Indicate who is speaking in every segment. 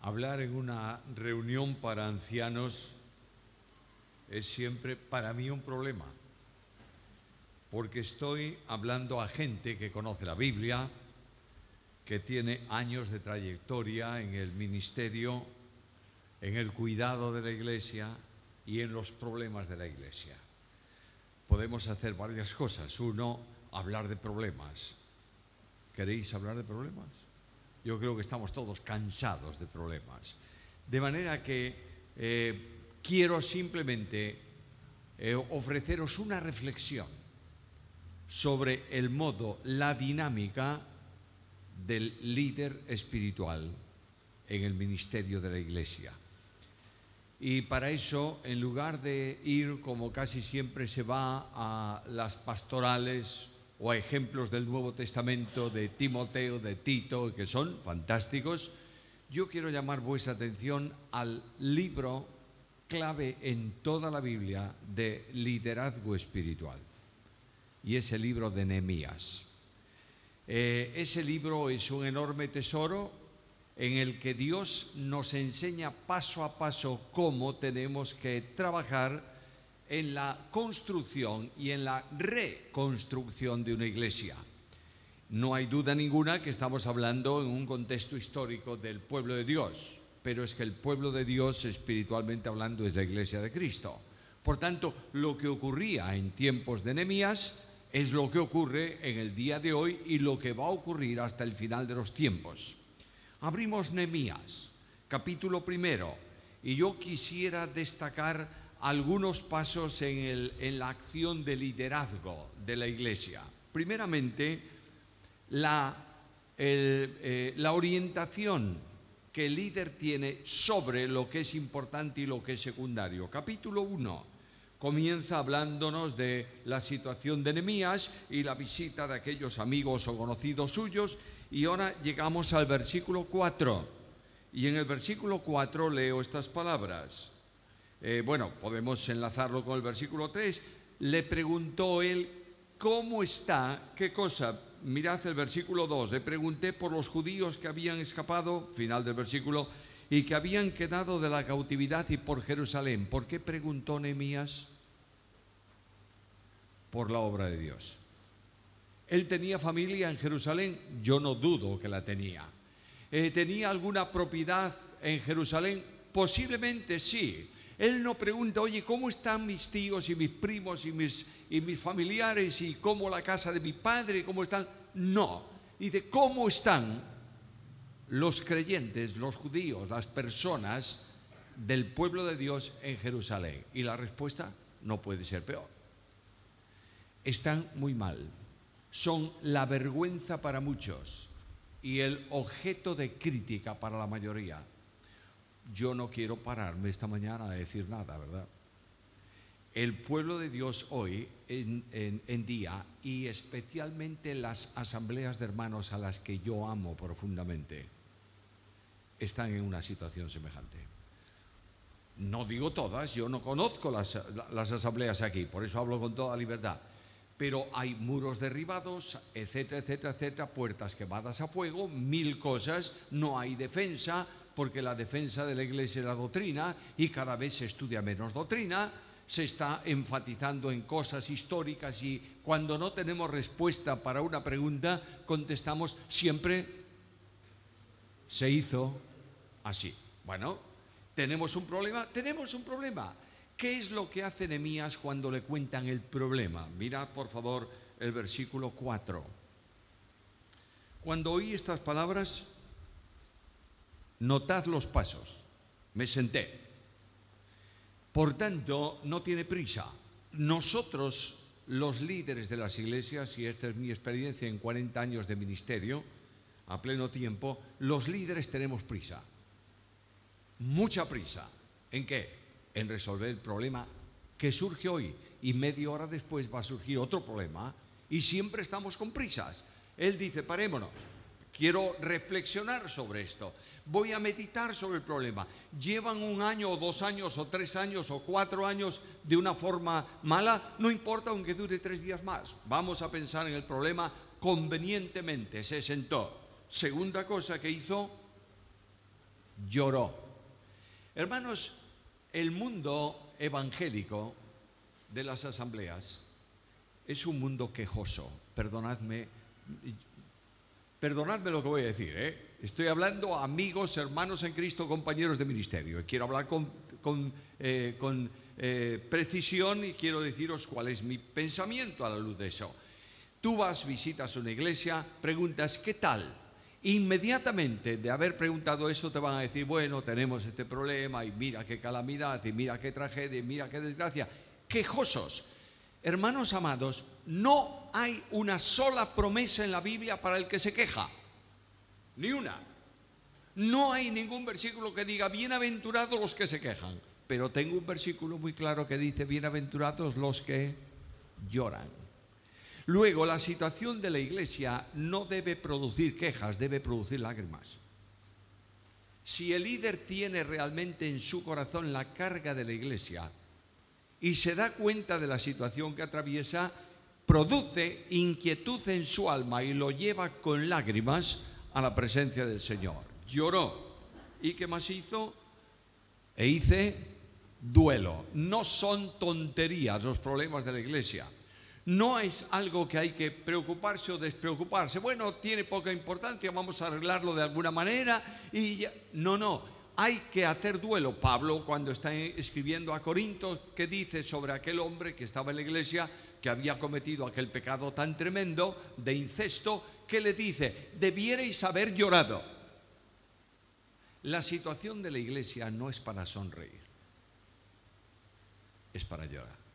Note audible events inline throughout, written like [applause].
Speaker 1: Hablar en una reunión para ancianos es siempre para mí un problema, porque estoy hablando a gente que conoce la Biblia, que tiene años de trayectoria en el ministerio, en el cuidado de la iglesia y en los problemas de la iglesia. Podemos hacer varias cosas. Uno, hablar de problemas. ¿Queréis hablar de problemas? Yo creo que estamos todos cansados de problemas. De manera que eh, quiero simplemente eh, ofreceros una reflexión sobre el modo, la dinámica del líder espiritual en el ministerio de la iglesia. Y para eso, en lugar de ir como casi siempre se va a las pastorales o a ejemplos del Nuevo Testamento de Timoteo, de Tito, que son fantásticos, yo quiero llamar vuestra atención al libro clave en toda la Biblia de liderazgo espiritual. Y es el libro de Nehemías. Eh, ese libro es un enorme tesoro en el que Dios nos enseña paso a paso cómo tenemos que trabajar en la construcción y en la reconstrucción de una iglesia. No hay duda ninguna que estamos hablando en un contexto histórico del pueblo de Dios, pero es que el pueblo de Dios, espiritualmente hablando, es la iglesia de Cristo. Por tanto, lo que ocurría en tiempos de Nehemías es lo que ocurre en el día de hoy y lo que va a ocurrir hasta el final de los tiempos. Abrimos Nehemías, capítulo primero, y yo quisiera destacar algunos pasos en, la acción de liderazgo de la iglesia. Primeramente, la, eh, la orientación que el líder tiene sobre lo que es importante y lo que es secundario. Capítulo 1 comienza hablándonos de la situación de Nehemías y la visita de aquellos amigos o conocidos suyos. Y ahora llegamos al versículo 4. Y en el versículo 4 leo estas palabras. Eh, bueno, podemos enlazarlo con el versículo 3. Le preguntó él, ¿cómo está? ¿Qué cosa? Mirad el versículo 2. Le pregunté por los judíos que habían escapado, final del versículo, y que habían quedado de la cautividad y por Jerusalén. ¿Por qué preguntó Nehemías? Por la obra de Dios. ¿Él tenía familia en Jerusalén? Yo no dudo que la tenía. Eh, ¿Tenía alguna propiedad en Jerusalén? Posiblemente sí. Él no pregunta, oye, ¿cómo están mis tíos y mis primos y mis, y mis familiares y cómo la casa de mi padre, cómo están? No. Dice, ¿cómo están los creyentes, los judíos, las personas del pueblo de Dios en Jerusalén? Y la respuesta no puede ser peor. Están muy mal. Son la vergüenza para muchos y el objeto de crítica para la mayoría. Yo no quiero pararme esta mañana a decir nada, ¿verdad? El pueblo de Dios hoy en, día y especialmente las asambleas de hermanos a las que yo amo profundamente están en una situación semejante. No digo todas, yo no conozco las, las asambleas aquí, por eso hablo con toda libertad. Pero hay muros derribados, etcétera, etcétera, etcétera, puertas quemadas a fuego, mil cosas, no hay defensa, porque la defensa de la iglesia es la doctrina y cada vez se estudia menos doctrina, se está enfatizando en cosas históricas y cuando no tenemos respuesta para una pregunta, contestamos siempre se hizo así. Bueno, ¿tenemos un problema? Tenemos un problema. ¿Qué es lo que hace Nehemías cuando le cuentan el problema? Mirad, por favor, el versículo 4. Cuando oí estas palabras, notad los pasos. Me senté. Por tanto, no tiene prisa. Nosotros, los líderes de las iglesias, y esta es mi experiencia en 40 años de ministerio, a pleno tiempo, los líderes tenemos prisa mucha prisa. ¿En qué? En resolver el problema que surge hoy y media hora después va a surgir otro problema y siempre estamos con prisas. Él dice, parémonos, quiero reflexionar sobre esto, voy a meditar sobre el problema. Llevan un año o dos años o tres años o cuatro años de una forma mala, no importa aunque dure tres días más, vamos a pensar en el problema convenientemente, se sentó. Segunda cosa que hizo, lloró. Hermanos, el mundo evangélico de las asambleas es un mundo quejoso. Perdonadme, perdonadme lo que voy a decir, ¿eh? Estoy hablando amigos, hermanos en Cristo, compañeros de ministerio. Quiero hablar con, eh, eh, precisión y quiero deciros cuál es mi pensamiento a la luz de eso. Tú vas, visitas una iglesia, preguntas, ¿qué tal? Inmediatamente de haber preguntado eso te van a decir, bueno, tenemos este problema y mira qué calamidad y mira qué tragedia y mira qué desgracia. Quejosos. Hermanos amados, no hay una sola promesa en la Biblia para el que se queja. Ni una. No hay ningún versículo que diga, bienaventurados los que se quejan. Pero tengo un versículo muy claro que dice, bienaventurados los que lloran. Luego, la situación de la iglesia no debe producir quejas, debe producir lágrimas. Si el líder tiene realmente en su corazón la carga de la iglesia y se da cuenta de la situación que atraviesa, produce inquietud en su alma y lo lleva con lágrimas a la presencia del Señor. Lloró. ¿Y qué más hizo? E hice duelo. No son tonterías los problemas de la iglesia. No es algo que hay que preocuparse o despreocuparse. Bueno, tiene poca importancia, vamos a arreglarlo de alguna manera y No, no, hay que hacer duelo. Pablo, cuando está escribiendo a Corinto, ¿qué dice sobre aquel hombre que estaba en la iglesia, que había cometido aquel pecado tan tremendo de incesto, ¿qué le dice? Debierais haber llorado. La situación de la iglesia no es para sonreír, es para llorar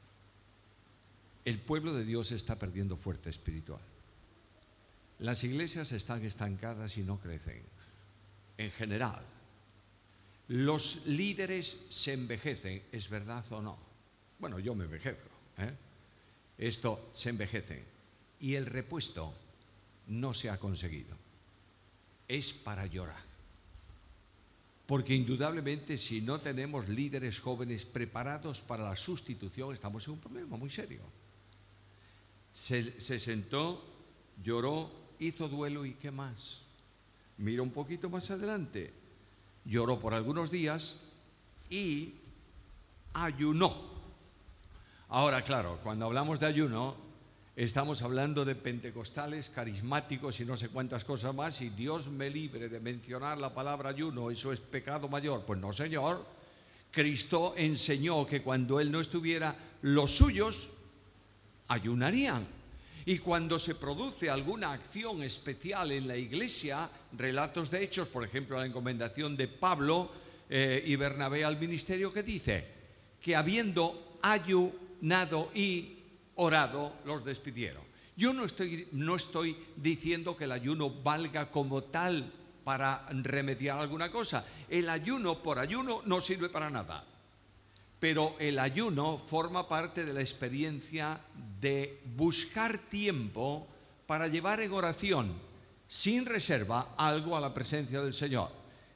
Speaker 1: el pueblo de Dios está perdiendo fuerza espiritual. Las iglesias están estancadas y no crecen. En general, los líderes se envejecen, ¿es verdad o no? Bueno, yo me envejezco. ¿eh? Esto se envejece. Y el repuesto no se ha conseguido. Es para llorar. Porque indudablemente si no tenemos líderes jóvenes preparados para la sustitución, estamos en un problema muy serio se, sentó, lloró, hizo duelo y qué más. Mira un poquito más adelante. Lloró por algunos días y ayunó. Ahora, claro, cuando hablamos de ayuno, estamos hablando de pentecostales, carismáticos y no sé cuántas cosas más, y Dios me libre de mencionar la palabra ayuno, eso es pecado mayor. Pues no, Señor. Cristo enseñó que cuando Él no estuviera, los suyos ayunarían. Y cuando se produce alguna acción especial en la iglesia, relatos de hechos, por ejemplo, la encomendación de Pablo eh, y Bernabé al ministerio, que dice que habiendo ayunado y orado, los despidieron. Yo no estoy, no estoy diciendo que el ayuno valga como tal para remediar alguna cosa. El ayuno por ayuno no sirve para nada pero el ayuno forma parte de la experiencia de buscar tiempo para llevar en oración, sin reserva, algo a la presencia del Señor.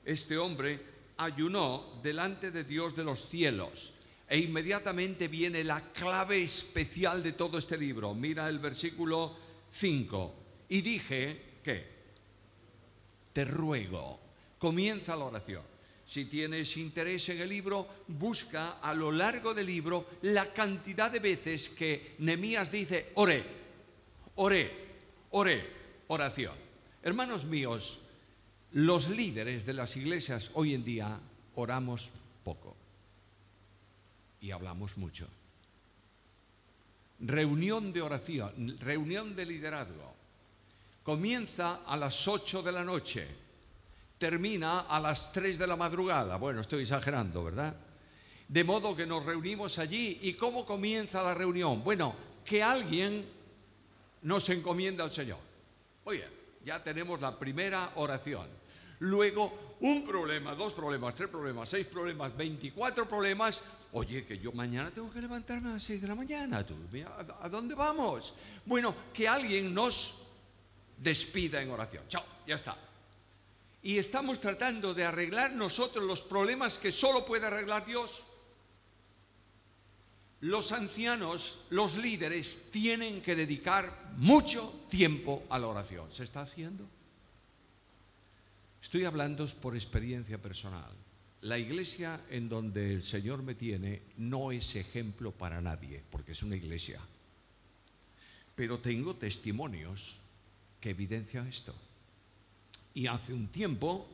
Speaker 1: Este hombre ayunó delante de Dios de los cielos e inmediatamente viene la clave especial de todo este libro. Mira el versículo 5. Y dije, ¿qué? Te ruego. Comienza la oración. Si tienes interés en el libro, busca a lo largo del libro la cantidad de veces que Nemías dice, oré, oré, oré, oración. Hermanos míos, los líderes de las iglesias hoy en día oramos poco y hablamos mucho. Reunión de oración, reunión de liderazgo. Comienza a las 8 de la noche termina a las 3 de la madrugada. Bueno, estoy exagerando, ¿verdad? De modo que nos reunimos allí. ¿Y cómo comienza la reunión? Bueno, que alguien nos encomienda al Señor. Oye, ya tenemos la primera oración. Luego, un problema, dos problemas, tres problemas, seis problemas, veinticuatro problemas. Oye, que yo mañana tengo que levantarme a las seis de la mañana. ¿Tú, ¿A dónde vamos? Bueno, que alguien nos despida en oración. Chao, ya está y estamos tratando de arreglar nosotros los problemas que solo puede arreglar Dios. Los ancianos, los líderes, tienen que dedicar mucho tiempo a la oración. ¿Se está haciendo? Estoy hablando por experiencia personal. La iglesia en donde el Señor me tiene no es ejemplo para nadie, porque es una iglesia. Pero tengo testimonios que evidencian esto. Y hace un tiempo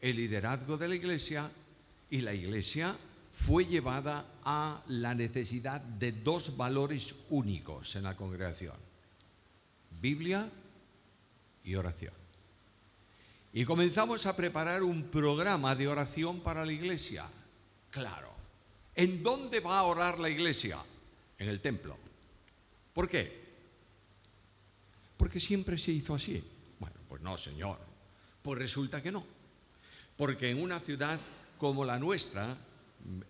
Speaker 1: el liderazgo de la iglesia y la iglesia fue llevada a la necesidad de dos valores únicos en la congregación. Biblia y oración. Y comenzamos a preparar un programa de oración para la iglesia. Claro. ¿En dónde va a orar la iglesia? En el templo. ¿Por qué? Porque siempre se hizo así. Bueno, pues no, señor. Pues resulta que no. Porque en una ciudad como la nuestra,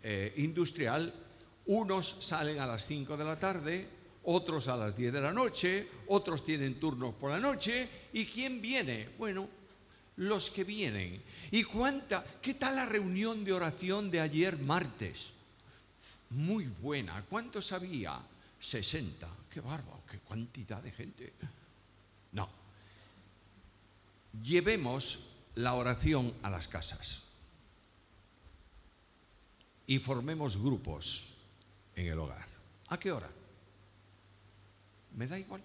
Speaker 1: eh, industrial, unos salen a las 5 de la tarde, otros a las 10 de la noche, otros tienen turnos por la noche. ¿Y quién viene? Bueno, los que vienen. ¿Y cuánta? ¿Qué tal la reunión de oración de ayer martes? Muy buena. ¿Cuántos había? 60. Qué bárbaro, qué cantidad de gente. No. Llevemos la oración a las casas y formemos grupos en el hogar. ¿A qué hora? Me da igual.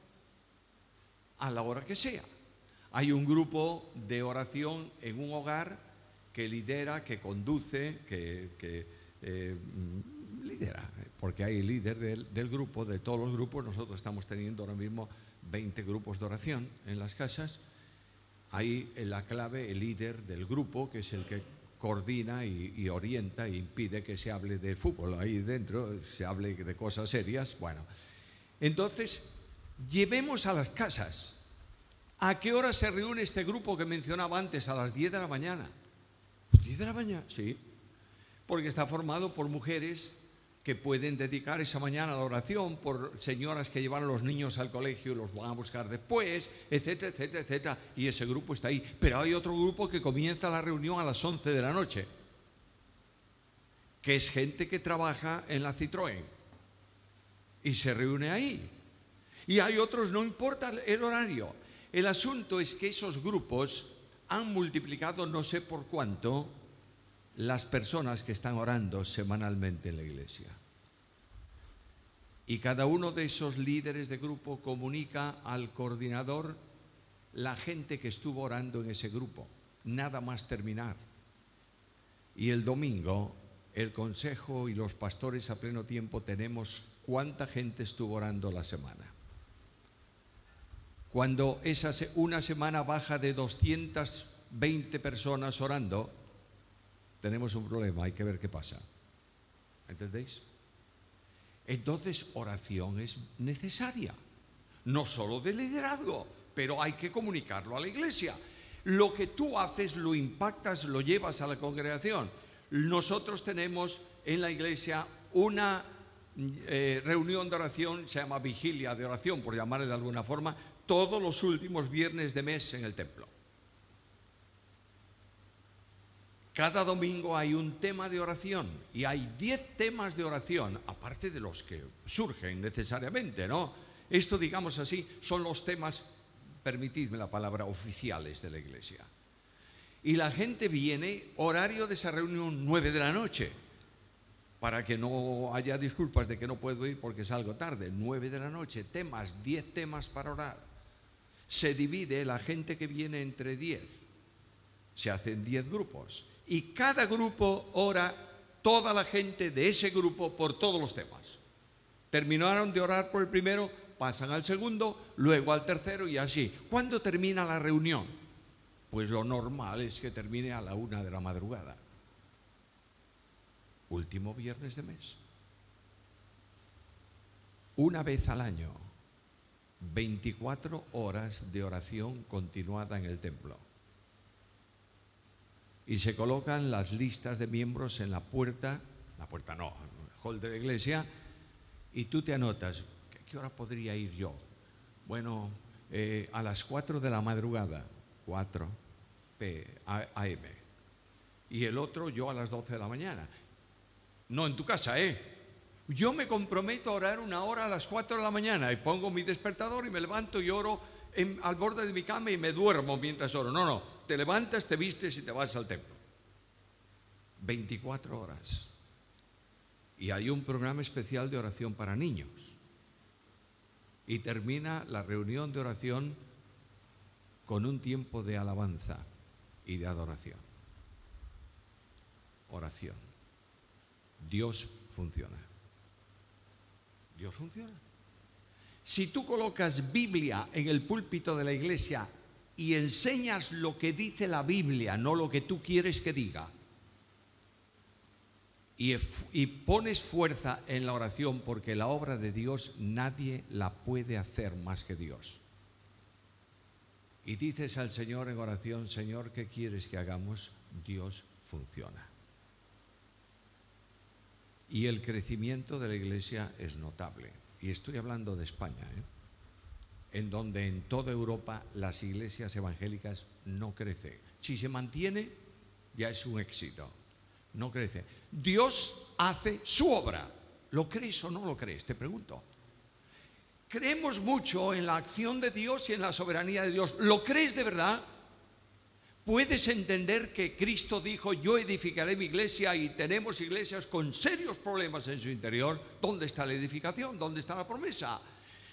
Speaker 1: A la hora que sea. Hay un grupo de oración en un hogar que lidera, que conduce, que, eh, lidera, porque hay líder del, del, grupo, de todos los grupos. Nosotros estamos teniendo ahora mismo 20 grupos de oración en las casas. Hay en la clave el líder del grupo, que es el que coordina y, orienta e impide que se hable de fútbol ahí dentro, se hable de cosas serias. Bueno, entonces, llevemos a las casas. ¿A qué hora se reúne este grupo que mencionaba antes? A las 10 de la mañana. ¿10 de la mañana? Sí. Porque está formado por mujeres que pueden dedicar esa mañana a la oración, por señoras que llevan a los niños al colegio y los van a buscar después, etcétera, etcétera, etcétera. Y ese grupo está ahí. Pero hay otro grupo que comienza la reunión a las 11 de la noche, que es gente que trabaja en la Citroën y se reúne ahí. Y hay otros, no importa el horario. El asunto es que esos grupos han multiplicado no sé por cuánto las personas que están orando semanalmente en la iglesia. Y cada uno de esos líderes de grupo comunica al coordinador la gente que estuvo orando en ese grupo, nada más terminar. Y el domingo el consejo y los pastores a pleno tiempo tenemos cuánta gente estuvo orando la semana. Cuando esa una semana baja de 220 personas orando, tenemos un problema, hay que ver qué pasa. ¿Entendéis? Entonces, oración es necesaria, no solo de liderazgo, pero hay que comunicarlo a la iglesia. Lo que tú haces lo impactas, lo llevas a la congregación. Nosotros tenemos en la iglesia una eh, reunión de oración, se llama vigilia de oración, por llamarle de alguna forma, todos los últimos viernes de mes en el templo. Cada domingo hay un tema de oración y hay diez temas de oración, aparte de los que surgen necesariamente, ¿no? Esto, digamos así, son los temas, permitidme la palabra, oficiales de la iglesia. Y la gente viene, horario de esa reunión, nueve de la noche, para que no haya disculpas de que no puedo ir porque salgo tarde. Nueve de la noche, temas, diez temas para orar. Se divide la gente que viene entre diez. Se hacen diez grupos y cada grupo ora toda la gente de ese grupo por todos los temas. Terminaron de orar por el primero, pasan al segundo, luego al tercero y así. ¿Cuándo termina la reunión? Pues lo normal es que termine a la una de la madrugada. Último viernes de mes. Una vez al año, 24 horas de oración continuada en el templo y se colocan las listas de miembros en la puerta, la puerta no, el hall de la iglesia, y tú te anotas, ¿qué hora podría ir yo? Bueno, eh, a las 4 de la madrugada, 4 P, AM. Y el otro yo a las 12 de la mañana. No en tu casa, ¿eh? Yo me comprometo a orar una hora a las 4 de la mañana y pongo mi despertador y me levanto y oro al borde de mi cama y me duermo mientras oro. No, no, te levantas, te vistes y te vas al templo. 24 horas. Y hay un programa especial de oración para niños. Y termina la reunión de oración con un tiempo de alabanza y de adoración. Oración. Dios funciona. Dios funciona. Si tú colocas Biblia en el púlpito de la iglesia y enseñas lo que dice la Biblia, no lo que tú quieres que diga, y, pones fuerza en la oración porque la obra de Dios nadie la puede hacer más que Dios. Y dices al Señor en oración, Señor, ¿qué quieres que hagamos? Dios funciona. Y el crecimiento de la iglesia es notable. Y estoy hablando de España, ¿eh? en donde en toda Europa las iglesias evangélicas no crecen. Si se mantiene, ya es un éxito. No crece. Dios hace su obra. ¿Lo crees o no lo crees? Te pregunto. Creemos mucho en la acción de Dios y en la soberanía de Dios. ¿Lo crees de verdad? Puedes entender que Cristo dijo, yo edificaré mi iglesia y tenemos iglesias con serios problemas en su interior. ¿Dónde está la edificación? ¿Dónde está la promesa?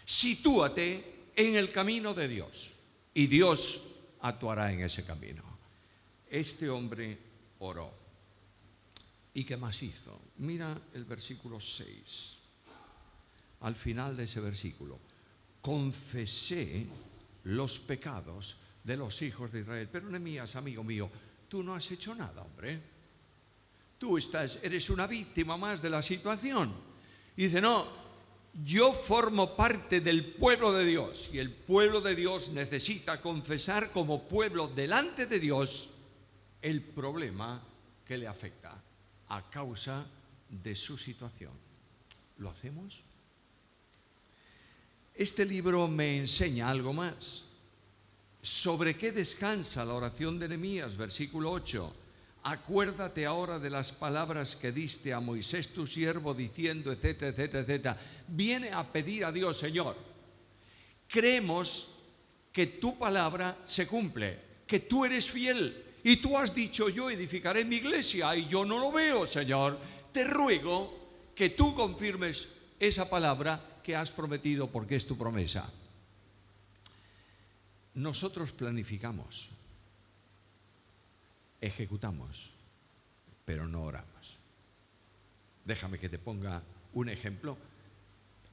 Speaker 1: Sitúate en el camino de Dios y Dios actuará en ese camino. Este hombre oró. ¿Y qué más hizo? Mira el versículo 6. Al final de ese versículo, confesé los pecados de los hijos de Israel. Pero Nehemías, amigo mío, tú no has hecho nada, hombre. Tú estás, eres una víctima más de la situación. Y dice, no, yo formo parte del pueblo de Dios y el pueblo de Dios necesita confesar como pueblo delante de Dios el problema que le afecta a causa de su situación. ¿Lo hacemos? Este libro me enseña algo más. ¿Sobre qué descansa la oración de Nehemías? Versículo 8. Acuérdate ahora de las palabras que diste a Moisés tu siervo diciendo, etcétera, etcétera, etcétera. Viene a pedir a Dios, Señor. Creemos que tu palabra se cumple, que tú eres fiel y tú has dicho, yo edificaré mi iglesia y yo no lo veo, Señor. Te ruego que tú confirmes esa palabra que has prometido porque es tu promesa. Nosotros planificamos, ejecutamos, pero no oramos. Déjame que te ponga un ejemplo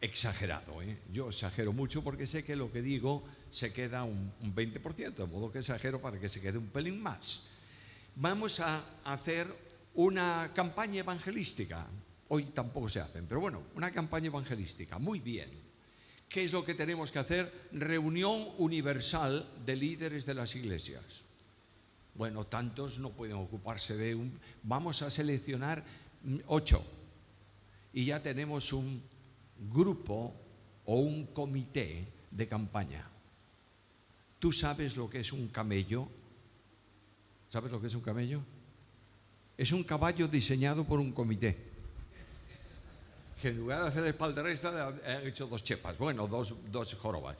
Speaker 1: exagerado. ¿eh? Yo exagero mucho porque sé que lo que digo se queda un, un 20%, de modo que exagero para que se quede un pelín más. Vamos a hacer una campaña evangelística. Hoy tampoco se hacen, pero bueno, una campaña evangelística. Muy bien. ¿Qué es lo que tenemos que hacer? Reunión universal de líderes de las iglesias. Bueno, tantos no pueden ocuparse de un... Vamos a seleccionar ocho. Y ya tenemos un grupo o un comité de campaña. ¿Tú sabes lo que es un camello? ¿Sabes lo que es un camello? Es un caballo diseñado por un comité que en lugar de hacer espalderesta han hecho dos chepas, bueno, dos, dos jorobas.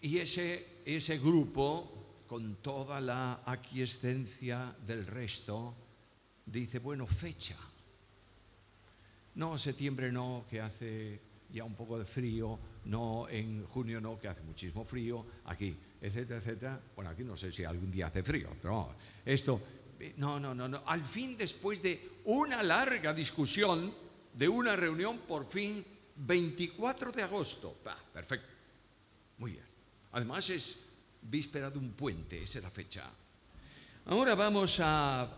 Speaker 1: Y ese, ese grupo, con toda la aquiescencia del resto, dice, bueno, fecha. No, septiembre no, que hace ya un poco de frío, no, en junio no, que hace muchísimo frío, aquí, etcétera, etcétera. Bueno, aquí no sé si algún día hace frío, pero esto, no, no, no, no. Al fin, después de una larga discusión, de una reunión por fin 24 de agosto. perfecto. Muy bien. Además es víspera de un puente, esa es la fecha. Ahora vamos a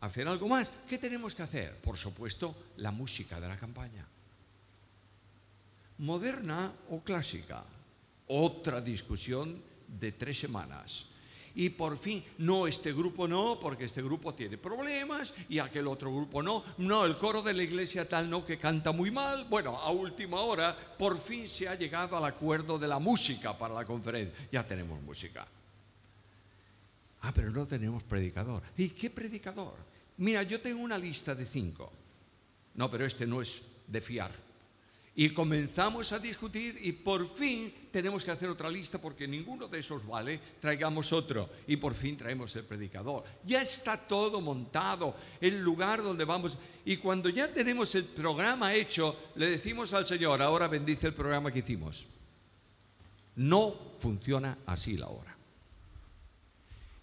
Speaker 1: hacer algo más. ¿Qué tenemos que hacer? Por supuesto, la música de la campaña. Moderna o clásica. Otra discusión de tres semanas y por fin, no, este grupo no, porque este grupo tiene problemas y aquel otro grupo no, no, el coro de la iglesia tal no, que canta muy mal. Bueno, a última hora, por fin se ha llegado al acuerdo de la música para la conferencia. Ya tenemos música. Ah, pero no tenemos predicador. ¿Y qué predicador? Mira, yo tengo una lista de cinco. No, pero este no es de fiar. Y comenzamos a discutir y por fin tenemos que hacer otra lista porque ninguno de esos vale, traigamos otro y por fin traemos el predicador. Ya está todo montado, el lugar donde vamos. Y cuando ya tenemos el programa hecho, le decimos al Señor, ahora bendice el programa que hicimos. No funciona así la hora.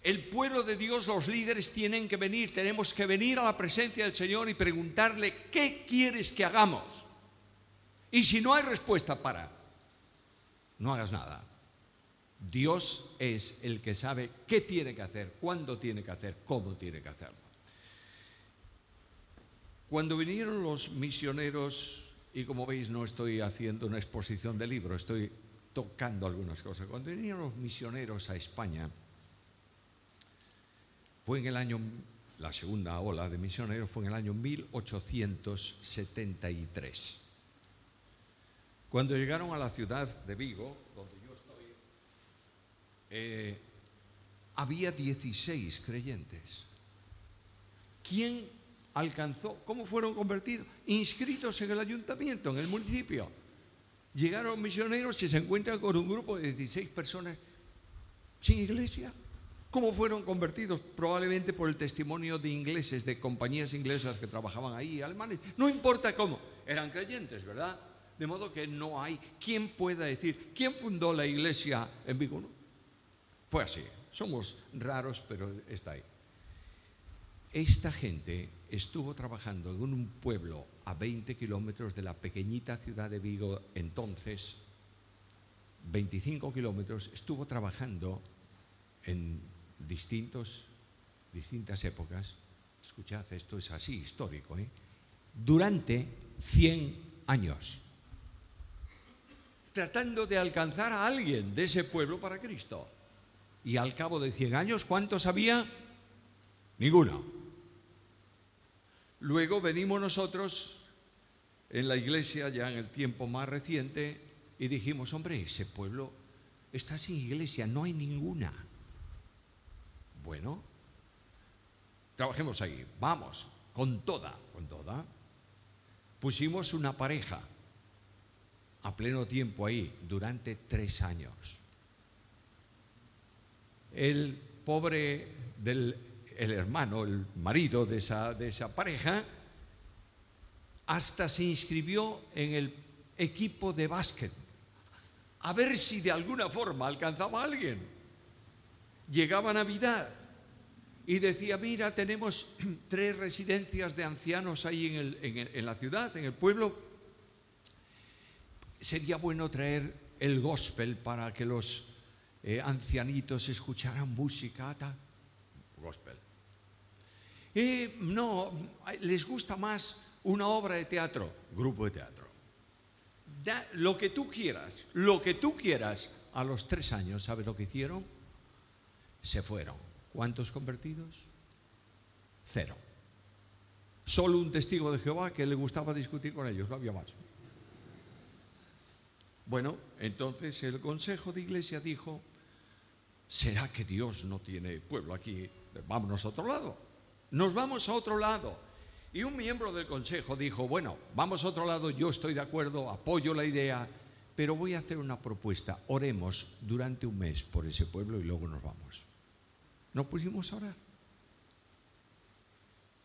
Speaker 1: El pueblo de Dios, los líderes tienen que venir, tenemos que venir a la presencia del Señor y preguntarle, ¿qué quieres que hagamos? Y si no hay respuesta para, no hagas nada. Dios es el que sabe qué tiene que hacer, cuándo tiene que hacer, cómo tiene que hacerlo. Cuando vinieron los misioneros, y como veis no estoy haciendo una exposición de libro, estoy tocando algunas cosas. Cuando vinieron los misioneros a España, fue en el año, la segunda ola de misioneros fue en el año 1873. Cuando llegaron a la ciudad de Vigo, donde yo estoy, eh, había 16 creyentes. ¿Quién alcanzó? ¿Cómo fueron convertidos? Inscritos en el ayuntamiento, en el municipio. Llegaron misioneros y se encuentran con un grupo de 16 personas sin iglesia. ¿Cómo fueron convertidos? Probablemente por el testimonio de ingleses, de compañías inglesas que trabajaban ahí, alemanes. No importa cómo, eran creyentes, ¿verdad? De modo que no hay quien pueda decir, ¿quién fundó la iglesia en Vigo? Fue así. Somos raros, pero está ahí. Esta gente estuvo trabajando en un pueblo a 20 kilómetros de la pequeñita ciudad de Vigo, entonces, 25 kilómetros, estuvo trabajando en distintos, distintas épocas. Escuchad, esto es así, histórico, ¿eh? durante 100 años tratando de alcanzar a alguien de ese pueblo para Cristo. Y al cabo de 100 años, ¿cuántos había? Ninguno. Luego venimos nosotros en la iglesia ya en el tiempo más reciente y dijimos, hombre, ese pueblo está sin iglesia, no hay ninguna. Bueno, trabajemos ahí, vamos, con toda, con toda. Pusimos una pareja a pleno tiempo ahí durante tres años. El pobre del el hermano, el marido de esa, de esa pareja, hasta se inscribió en el equipo de básquet, a ver si de alguna forma alcanzaba a alguien. Llegaba Navidad y decía, mira, tenemos [clears throat] tres residencias de ancianos ahí en, en la ciudad, en el pueblo, sería bueno traer el gospel para que los eh, ancianitos escucharan música, gospel. Eh, no, les gusta más una obra de teatro, grupo de teatro. lo que tú quieras, lo que tú quieras. A los tres años, ¿sabes lo que hicieron? Se fueron. ¿Cuántos convertidos? Cero. Solo un testigo de Jehová que le gustaba discutir con ellos, no había más. Bueno, entonces el Consejo de Iglesia dijo, ¿será que Dios no tiene pueblo aquí? Vámonos a otro lado. Nos vamos a otro lado. Y un miembro del Consejo dijo, bueno, vamos a otro lado, yo estoy de acuerdo, apoyo la idea, pero voy a hacer una propuesta. Oremos durante un mes por ese pueblo y luego nos vamos. Nos pusimos a orar.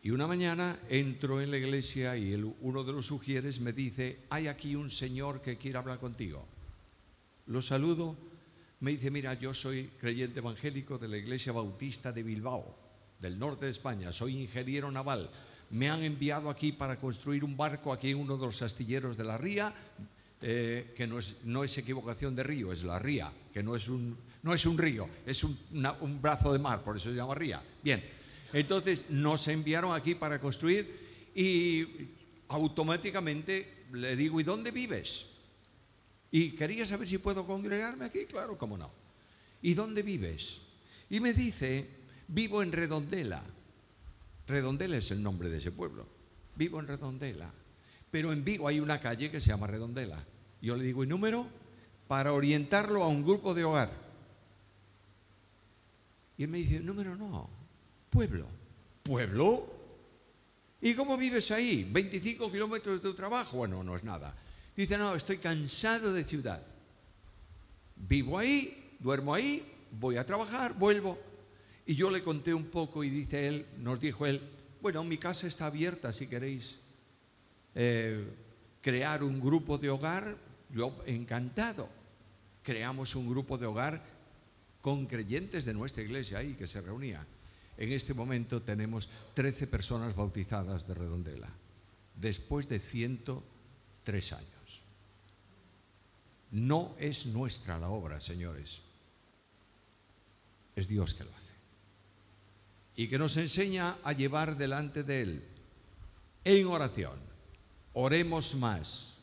Speaker 1: Y una mañana entro en la iglesia y uno de los sugieres me dice, hay aquí un señor que quiere hablar contigo. Lo saludo, me dice, mira, yo soy creyente evangélico de la iglesia bautista de Bilbao, del norte de España, soy ingeniero naval. Me han enviado aquí para construir un barco aquí en uno de los astilleros de la ría, eh, que no es, no es, equivocación de río, es la ría, que no es un, no es un río, es un, un brazo de mar, por eso se llama ría. Bien, entonces nos enviaron aquí para construir y automáticamente le digo, ¿y dónde vives? Y quería saber si puedo congregarme aquí, claro, cómo no. ¿Y dónde vives? Y me dice, vivo en Redondela. Redondela es el nombre de ese pueblo. Vivo en Redondela. Pero en Vigo hay una calle que se llama Redondela. Yo le digo, ¿y número? Para orientarlo a un grupo de hogar. Y él me dice, número no, Pueblo. ¿Pueblo? ¿Y cómo vives ahí? ¿25 kilómetros de tu trabajo? Bueno, no es nada. Dice, no, estoy cansado de ciudad. Vivo ahí, duermo ahí, voy a trabajar, vuelvo. Y yo le conté un poco y dice él, nos dijo él, bueno, mi casa está abierta si queréis eh, crear un grupo de hogar, yo encantado. Creamos un grupo de hogar con creyentes de nuestra iglesia ahí que se reunía. En este momento tenemos 13 personas bautizadas de Redondela, después de 103 años. No es nuestra la obra, señores. Es Dios que lo hace. Y que nos enseña a llevar delante de Él en oración. Oremos más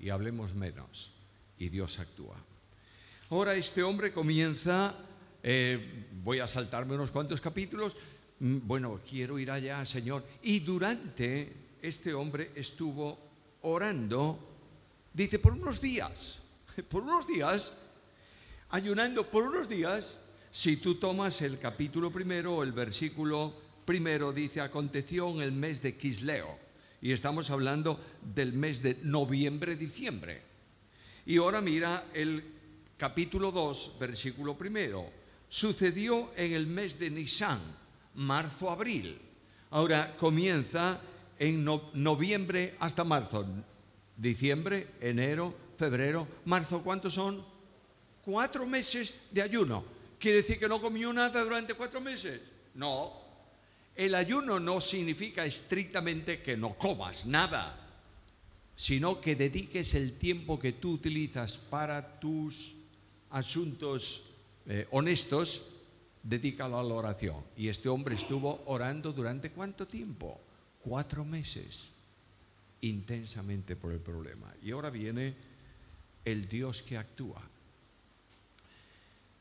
Speaker 1: y hablemos menos. Y Dios actúa. Ahora este hombre comienza, eh, voy a saltarme unos cuantos capítulos, mm, bueno, quiero ir allá, Señor. Y durante este hombre estuvo orando Dice, por unos días, [laughs] por unos días, ayunando por unos días, si tú tomas el capítulo primero, el versículo primero dice, aconteció en el mes de Quisleo. Y estamos hablando del mes de noviembre-diciembre. Y ahora mira el capítulo 2, versículo primero. Sucedió en el mes de Nisan, marzo-abril. Ahora comienza en noviembre hasta marzo diciembre, enero, febrero, marzo. ¿Cuántos son? Cuatro meses de ayuno. ¿Quiere decir que no comió nada durante cuatro meses? No. El ayuno no significa estrictamente que no comas nada, sino que dediques el tiempo que tú utilizas para tus asuntos eh, honestos, dedícalo a la oración. Y este hombre estuvo orando durante cuánto tiempo? Cuatro meses intensamente por el problema. Y ahora viene el Dios que actúa.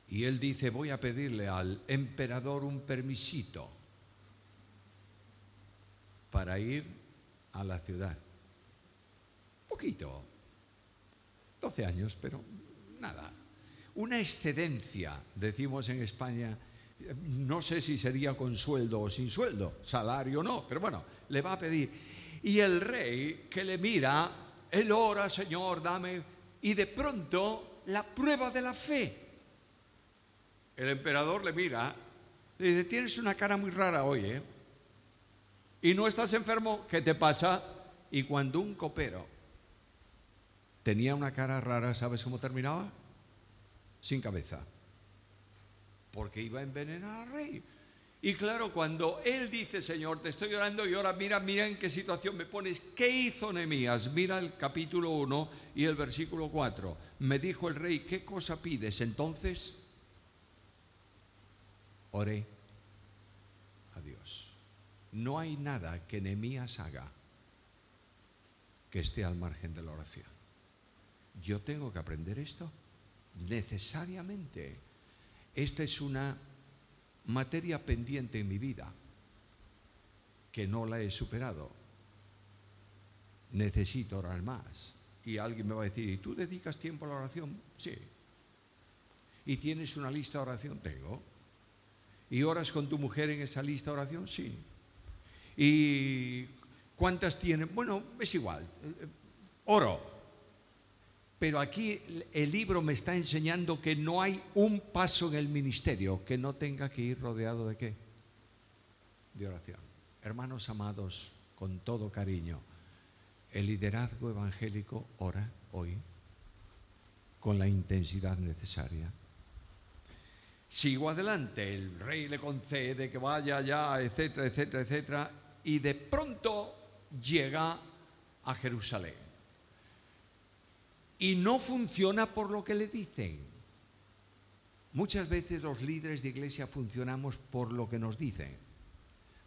Speaker 1: Y él dice, voy a pedirle al emperador un permisito para ir a la ciudad. Poquito, 12 años, pero nada. Una excedencia, decimos en España, no sé si sería con sueldo o sin sueldo, salario no, pero bueno, le va a pedir. Y el rey que le mira, él ora, Señor, dame, y de pronto la prueba de la fe. El emperador le mira, le dice, tienes una cara muy rara hoy, ¿eh? Y no estás enfermo, ¿qué te pasa? Y cuando un copero tenía una cara rara, ¿sabes cómo terminaba? Sin cabeza. Porque iba a envenenar al rey. Y claro, cuando él dice, Señor, te estoy orando y ahora mira, mira en qué situación me pones, ¿qué hizo Nehemías? Mira el capítulo 1 y el versículo 4. Me dijo el rey, ¿qué cosa pides? Entonces, oré a Dios. No hay nada que Nehemías haga que esté al margen de la oración. Yo tengo que aprender esto necesariamente. Esta es una materia pendiente en mi vida que no la he superado. Necesito orar más. Y alguien me va a decir, ¿y tú dedicas tiempo a la oración? Sí. ¿Y tienes una lista de oración? Tengo. ¿Y oras con tu mujer en esa lista de oración? Sí. ¿Y cuántas tienes? Bueno, es igual. Oro. Pero aquí el libro me está enseñando que no hay un paso en el ministerio que no tenga que ir rodeado de qué? De oración. Hermanos amados, con todo cariño, el liderazgo evangélico ora hoy con la intensidad necesaria. Sigo adelante, el rey le concede que vaya allá, etcétera, etcétera, etcétera, y de pronto llega a Jerusalén y no funciona por lo que le dicen. Muchas veces los líderes de iglesia funcionamos por lo que nos dicen.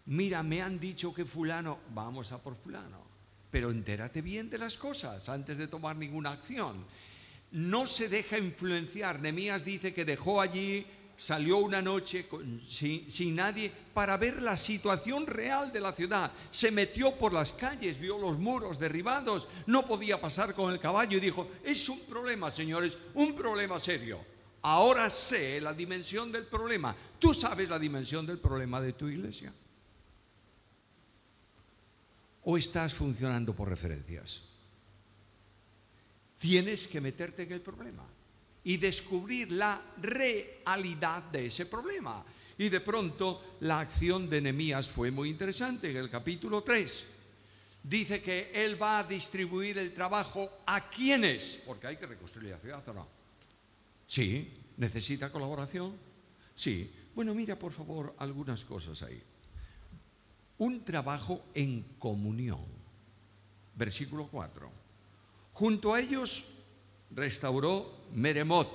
Speaker 1: Mira, me han dicho que fulano, vamos a por fulano, pero entérate bien de las cosas antes de tomar ninguna acción. No se deja influenciar. Nemías dice que dejó allí salió una noche sin, nadie para ver la situación real de la ciudad. Se metió por las calles, vio los muros derribados, no podía pasar con el caballo y dijo, es un problema, señores, un problema serio. Ahora sé la dimensión del problema. ¿Tú sabes la dimensión del problema de tu iglesia? ¿O estás funcionando por referencias? tienes que meterte en el problema y descubrir la realidad de ese problema. Y de pronto la acción de Nehemías fue muy interesante en el capítulo 3. Dice que él va a distribuir el trabajo a quienes, porque hay que reconstruir la ciudad o no. Sí, necesita colaboración. Sí, bueno, mira por favor algunas cosas ahí. Un trabajo en comunión. Versículo 4. Junto a ellos restauró Meremot.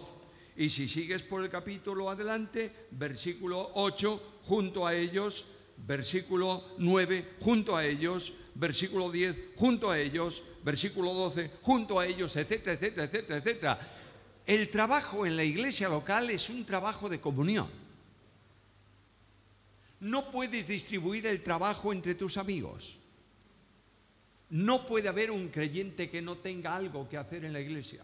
Speaker 1: Y si sigues por el capítulo adelante, versículo 8, junto a ellos, versículo 9, junto a ellos, versículo 10, junto a ellos, versículo 12, junto a ellos, etcétera, etcétera, etcétera, etcétera. El trabajo en la iglesia local es un trabajo de comunión. No puedes distribuir el trabajo entre tus amigos. No puede haber un creyente que no tenga algo que hacer en la iglesia.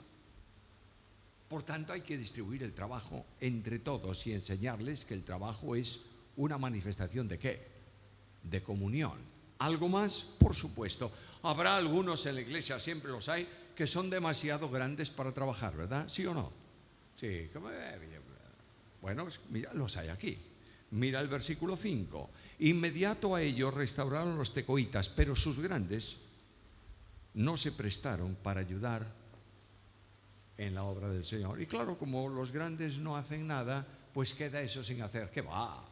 Speaker 1: Por tanto, hay que distribuir el trabajo entre todos y enseñarles que el trabajo es una manifestación de qué? De comunión. ¿Algo más? Por supuesto. Habrá algunos en la iglesia, siempre los hay, que son demasiado grandes para trabajar, ¿verdad? ¿Sí o no? Sí. Eh, bueno, mira, los hay aquí. Mira el versículo 5. Inmediato a ellos restauraron los tecoitas, pero sus grandes no se prestaron para ayudar en la obra del Señor. Y claro, como los grandes no hacen nada, pues queda eso sin hacer. ¿Qué va?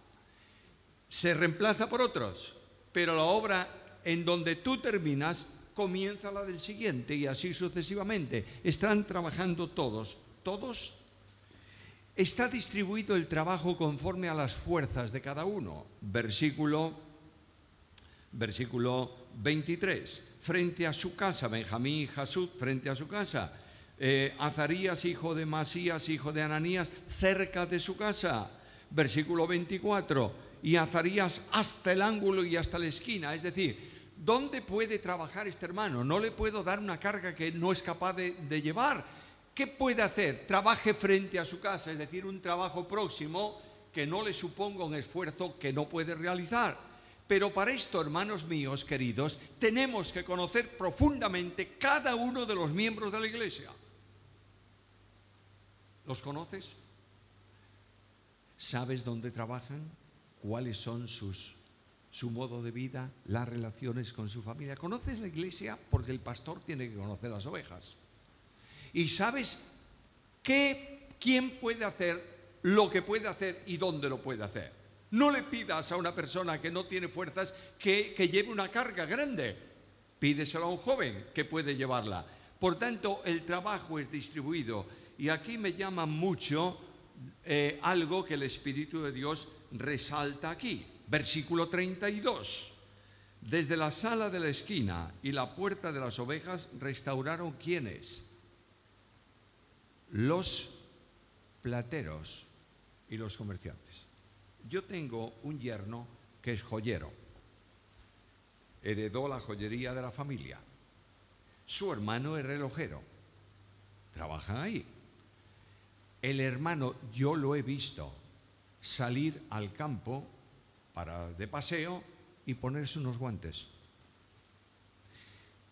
Speaker 1: Se reemplaza por otros, pero la obra en donde tú terminas comienza la del siguiente y así sucesivamente. Están trabajando todos, todos. Está distribuido el trabajo conforme a las fuerzas de cada uno. Versículo, versículo 23 frente a su casa, Benjamín y Jasud frente a su casa, eh, Azarías, hijo de Masías, hijo de Ananías, cerca de su casa. Versículo 24, y Azarías hasta el ángulo y hasta la esquina, es decir, ¿dónde puede trabajar este hermano? No le puedo dar una carga que no es capaz de, de llevar. ¿Qué puede hacer? Trabaje frente a su casa, es decir, un trabajo próximo que no le suponga un esfuerzo que no puede realizar. Pero para esto, hermanos míos queridos, tenemos que conocer profundamente cada uno de los miembros de la iglesia. ¿Los conoces? ¿Sabes dónde trabajan? ¿Cuáles son sus su modo de vida, las relaciones con su familia? ¿Conoces la iglesia? Porque el pastor tiene que conocer las ovejas. Y sabes qué, quién puede hacer lo que puede hacer y dónde lo puede hacer. No le pidas a una persona que no tiene fuerzas que, lleve una carga grande. Pídeselo a un joven que puede llevarla. Por tanto, el trabajo es distribuido. Y aquí me llama mucho eh, algo que el Espíritu de Dios resalta aquí. Versículo 32. Desde la sala de la esquina y la puerta de las ovejas restauraron quienes? Los plateros y los comerciantes. Yo tengo un yerno que es joyero. Heredó la joyería de la familia. Su hermano es relojero. Trabajan ahí. El hermano, yo lo he visto salir al campo para de paseo y ponerse unos guantes.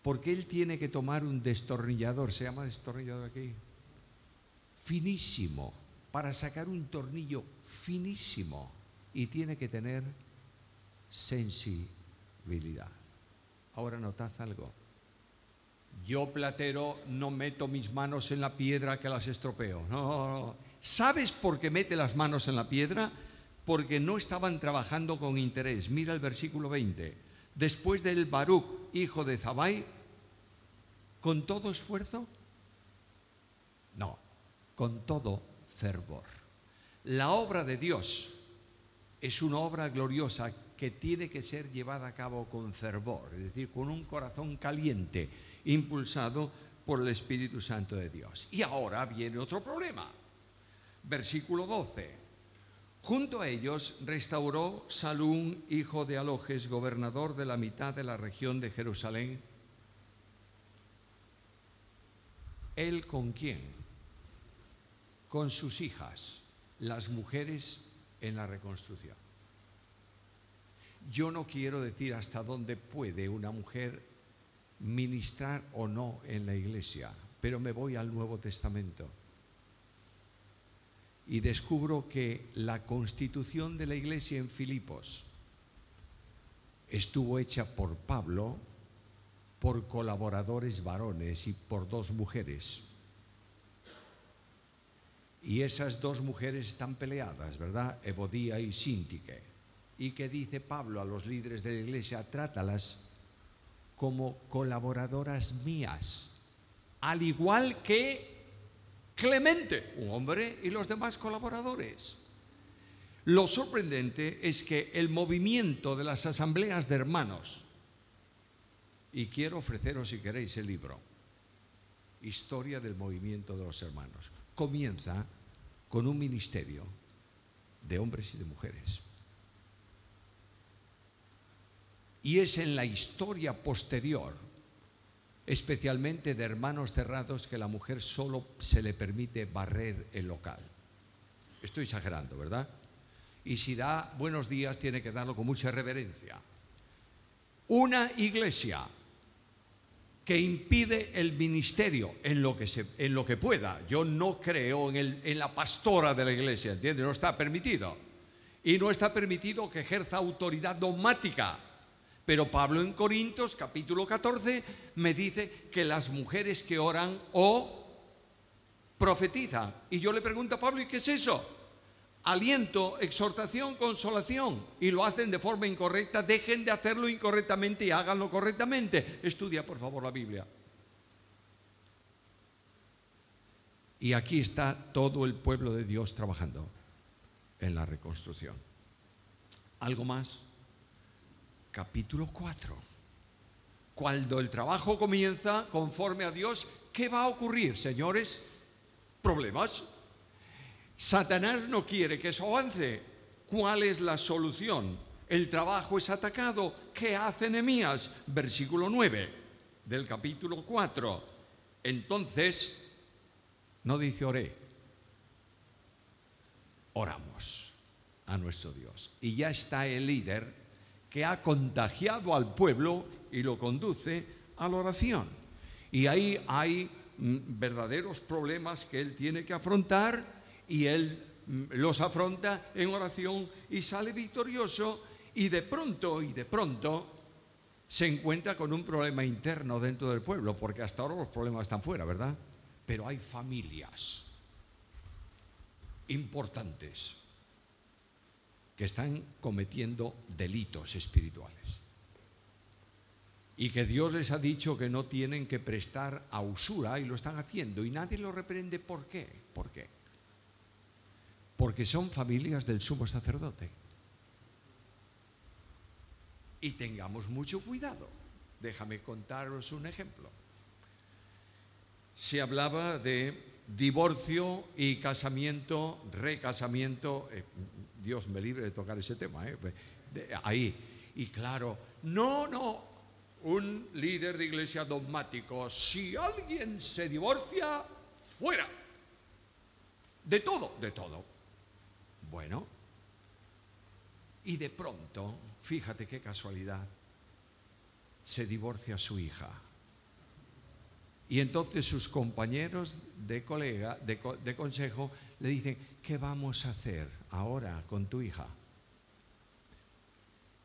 Speaker 1: Porque él tiene que tomar un destornillador, se llama destornillador aquí, finísimo, para sacar un tornillo finísimo y tiene que tener sensibilidad. Ahora notad algo. Yo platero no meto mis manos en la piedra que las estropeo. No, ¿Sabes por qué mete las manos en la piedra? Porque no estaban trabajando con interés. Mira el versículo 20. Después del Baruch, hijo de Zabai, ¿con todo esfuerzo? No, con todo fervor. La obra de Dios es una obra gloriosa que tiene que ser llevada a cabo con fervor, es decir, con un corazón caliente, impulsado por el Espíritu Santo de Dios. Y ahora viene otro problema. Versículo 12. Junto a ellos restauró Salún, hijo de Alojes, gobernador de la mitad de la región de Jerusalén. ¿Él con quién? Con sus hijas, las mujeres en la reconstrucción. Yo no quiero decir hasta dónde puede una mujer ministrar o no en la iglesia, pero me voy al Nuevo Testamento y descubro que la constitución de la iglesia en Filipos estuvo hecha por Pablo, por colaboradores varones y por dos mujeres. Y esas dos mujeres están peleadas, ¿verdad? Ebodía y Sintique. ¿Y qué dice Pablo a los líderes de la iglesia? Trátalas como colaboradoras mías, al igual que Clemente, un hombre, y los demás colaboradores. Lo sorprendente es que el movimiento de las asambleas de hermanos, y quiero ofreceros si queréis el libro, Historia del movimiento de los hermanos, comienza con un ministerio de hombres y de mujeres. Y es en la historia posterior especialmente de hermanos cerrados, que la mujer solo se le permite barrer el local. Estoy exagerando, ¿verdad? Y si da buenos días, tiene que darlo con mucha reverencia. Una iglesia que impide el ministerio en lo que, se, en lo que pueda. Yo no creo en, el, en la pastora de la iglesia, ¿entiende? No está permitido. Y no está permitido que ejerza autoridad dogmática pero Pablo en Corintios capítulo 14 me dice que las mujeres que oran o profetizan. Y yo le pregunto a Pablo, ¿y qué es eso? Aliento, exhortación, consolación. Y lo hacen de forma incorrecta, dejen de hacerlo incorrectamente y háganlo correctamente. Estudia por favor la Biblia. Y aquí está todo el pueblo de Dios trabajando en la reconstrucción. ¿Algo más? Capítulo 4. Cuando el trabajo comienza conforme a Dios, ¿qué va a ocurrir, señores? Problemas. Satanás no quiere que eso avance. ¿Cuál es la solución? El trabajo es atacado. ¿Qué hace Nehemías? Versículo 9 del capítulo 4. Entonces, no dice oré, oramos a nuestro Dios. Y ya está el líder que ha contagiado al pueblo y lo conduce a la oración. Y ahí hay mm, verdaderos problemas que él tiene que afrontar y él mm, los afronta en oración y sale victorioso y de pronto y de pronto se encuentra con un problema interno dentro del pueblo, porque hasta ahora los problemas están fuera, ¿verdad? Pero hay familias importantes que están cometiendo delitos espirituales. Y que Dios les ha dicho que no tienen que prestar a usura y lo están haciendo. Y nadie lo reprende. ¿Por qué? ¿Por qué? Porque son familias del sumo sacerdote. Y tengamos mucho cuidado. Déjame contaros un ejemplo. Se hablaba de divorcio y casamiento, recasamiento, eh, Dios me libre de tocar ese tema, ¿eh? ahí. Y claro, no, no, un líder de iglesia dogmático, si alguien se divorcia, fuera. De todo, de todo. Bueno, y de pronto, fíjate qué casualidad, se divorcia su hija. Y entonces sus compañeros de colega, de, consejo, le dicen, ¿qué vamos a hacer ahora con tu hija?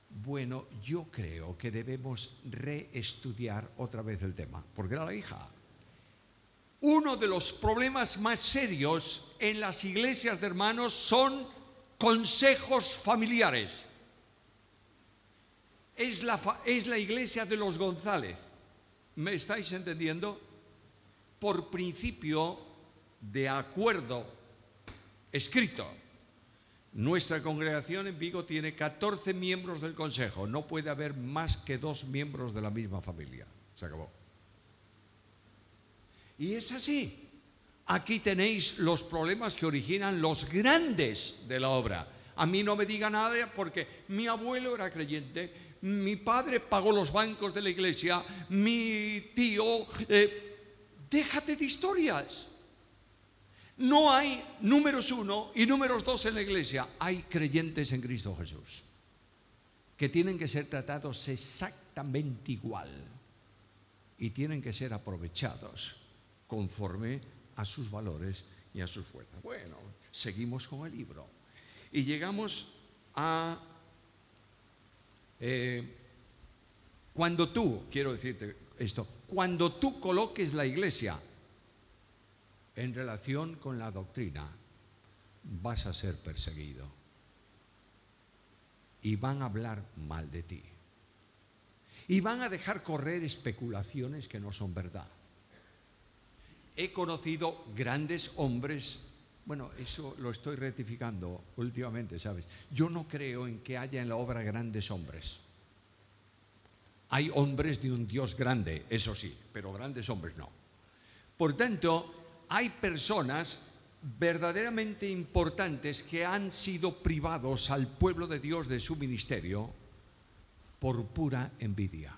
Speaker 1: Bueno, yo creo que debemos reestudiar otra vez el tema, porque era la hija. Uno de los problemas más serios en las iglesias de hermanos son consejos familiares. Es la, es la iglesia de los González. ¿Me estáis entendiendo? por principio de acuerdo escrito. Nuestra congregación en Vigo tiene 14 miembros del consejo. No puede haber más que dos miembros de la misma familia. Se acabó. Y es así. Aquí tenéis los problemas que originan los grandes de la obra. A mí no me diga nada porque mi abuelo era creyente, mi padre pagó los bancos de la iglesia, mi tío... Eh, Déjate de historias. No hay números uno y números dos en la iglesia. Hay creyentes en Cristo Jesús que tienen que ser tratados exactamente igual y tienen que ser aprovechados conforme a sus valores y a sus fuerzas. Bueno, seguimos con el libro. Y llegamos a... Eh, cuando tú, quiero decirte esto, cuando tú coloques la iglesia en relación con la doctrina, vas a ser perseguido. Y van a hablar mal de ti. Y van a dejar correr especulaciones que no son verdad. He conocido grandes hombres, bueno, eso lo estoy rectificando últimamente, ¿sabes? Yo no creo en que haya en la obra grandes hombres. Hay hombres de un Dios grande, eso sí, pero grandes hombres no. Por tanto, hay personas verdaderamente importantes que han sido privados al pueblo de Dios de su ministerio por pura envidia.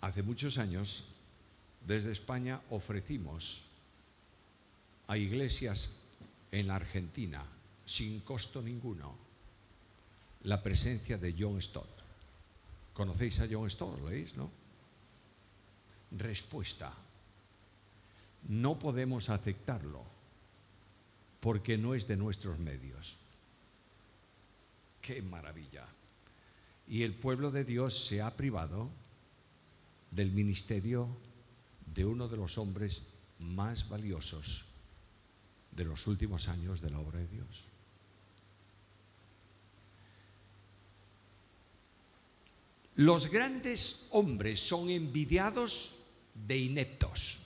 Speaker 1: Hace muchos años, desde España ofrecimos a iglesias en la Argentina, sin costo ninguno, la presencia de John Stott. ¿Conocéis a John Stott? ¿Lo leéis, no? Respuesta. No podemos aceptarlo porque no es de nuestros medios. ¡Qué maravilla! Y el pueblo de Dios se ha privado del ministerio de uno de los hombres más valiosos de los últimos años de la obra de Dios. Los grandes hombres son envidiados de ineptos.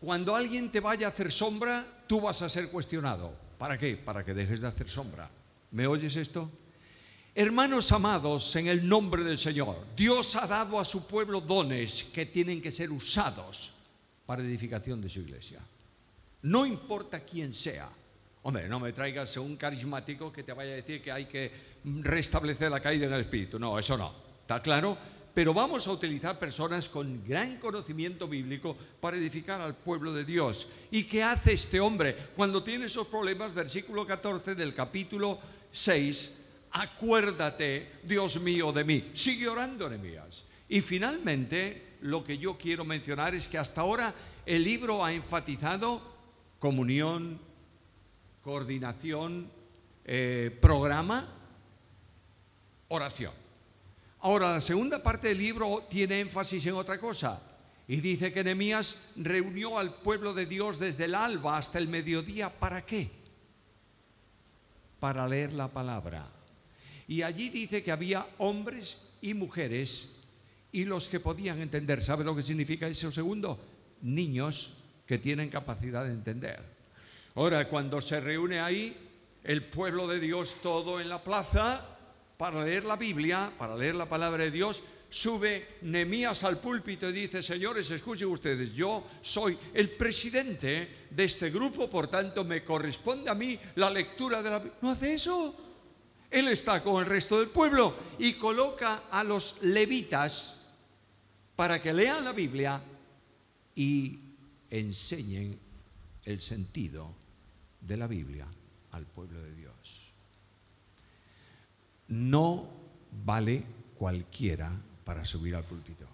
Speaker 1: Cuando alguien te vaya a hacer sombra, tú vas a ser cuestionado. ¿Para qué? Para que dejes de hacer sombra. ¿Me oyes esto? Hermanos amados, en el nombre del Señor, Dios ha dado a su pueblo dones que tienen que ser usados para edificación de su iglesia. No importa quién sea. Hombre, no me traigas un carismático que te vaya a decir que hay que restablecer la caída en el espíritu. No, eso no. ¿Está claro? Pero vamos a utilizar personas con gran conocimiento bíblico para edificar al pueblo de Dios. ¿Y qué hace este hombre cuando tiene esos problemas? Versículo 14 del capítulo 6, acuérdate, Dios mío, de mí. Sigue orando, Nehemías. Y finalmente, lo que yo quiero mencionar es que hasta ahora el libro ha enfatizado comunión, coordinación, eh, programa, oración. Ahora, la segunda parte del libro tiene énfasis en otra cosa. Y dice que Nehemías reunió al pueblo de Dios desde el alba hasta el mediodía. ¿Para qué? Para leer la palabra. Y allí dice que había hombres y mujeres y los que podían entender. ¿Sabe lo que significa eso segundo? Niños que tienen capacidad de entender. Ahora, cuando se reúne ahí el pueblo de Dios todo en la plaza, para leer la Biblia, para leer la palabra de Dios, sube Nemías al púlpito y dice, señores, escuchen ustedes, yo soy el presidente de este grupo, por tanto me corresponde a mí la lectura de la Biblia. No hace eso. Él está con el resto del pueblo y coloca a los levitas para que lean la Biblia y enseñen el sentido de la Biblia al pueblo de Dios no vale cualquiera para subir al púlpito.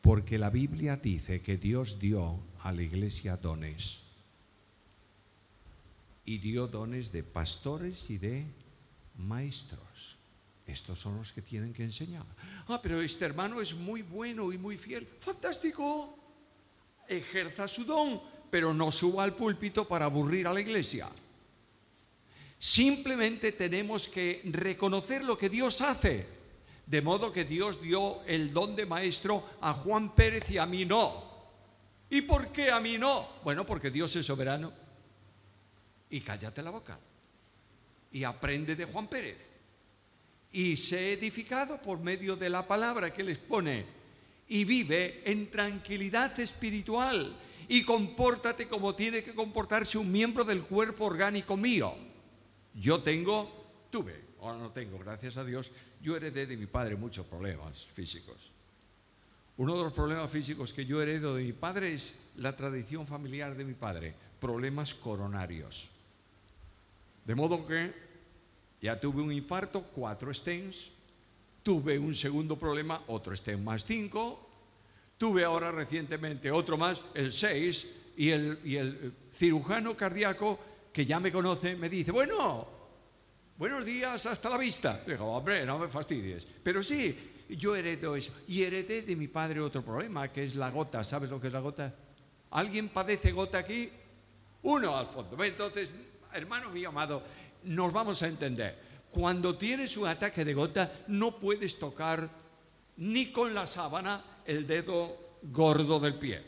Speaker 1: Porque la Biblia dice que Dios dio a la iglesia dones. Y dio dones de pastores y de maestros. Estos son los que tienen que enseñar. Ah, pero este hermano es muy bueno y muy fiel. Fantástico. Ejerza su don, pero no suba al púlpito para aburrir a la iglesia. Simplemente tenemos que reconocer lo que Dios hace. De modo que Dios dio el don de maestro a Juan Pérez y a mí no. ¿Y por qué a mí no? Bueno, porque Dios es soberano. Y cállate la boca. Y aprende de Juan Pérez. Y sé edificado por medio de la palabra que les pone. Y vive en tranquilidad espiritual. Y compórtate como tiene que comportarse un miembro del cuerpo orgánico mío. Yo tengo, tuve, ahora no tengo, gracias a Dios, yo heredé de mi padre muchos problemas físicos. Uno de los problemas físicos que yo heredo de mi padre es la tradición familiar de mi padre, problemas coronarios. De modo que Ya tuve un infarto, cuatro stents. Tuve un segundo problema, otro stent más cinco. Tuve ahora recientemente otro más, el seis. Y el, y el cirujano cardíaco que ya me conoce me dice, bueno, buenos días, hasta la vista. Digo, hombre, no me fastidies. Pero sí, yo heredo eso. Y heredé de mi padre otro problema, que es la gota. ¿Sabes lo que es la gota? ¿Alguien padece gota aquí? Uno al fondo. Entonces, hermano mío amado, nos vamos a entender. Cuando tienes un ataque de gota, no puedes tocar ni con la sábana el dedo gordo del pie.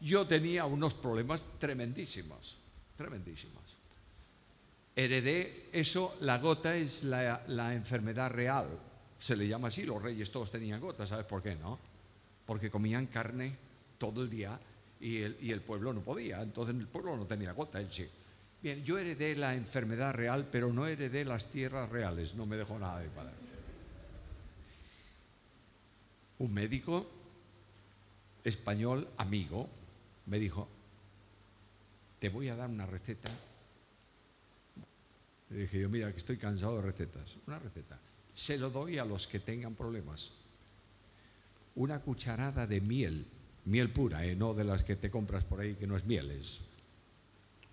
Speaker 1: Yo tenía unos problemas tremendísimos, tremendísimos. Heredé eso, la gota es la, enfermedad real, se le llama así, los reyes todos tenían gota, ¿sabes por qué no? Porque comían carne todo el día y el, y el pueblo no podía, entonces el pueblo no tenía gota, él sí. Bien, yo heredé la enfermedad real, pero no heredé las tierras reales, no me dejó nada de padre. Un médico español amigo me dijo, te voy a dar una receta. Le dije yo, mira, que estoy cansado de recetas. Una receta. Se lo doy a los que tengan problemas. Una cucharada de miel, miel pura, ¿eh? no de las que te compras por ahí que no es miel, es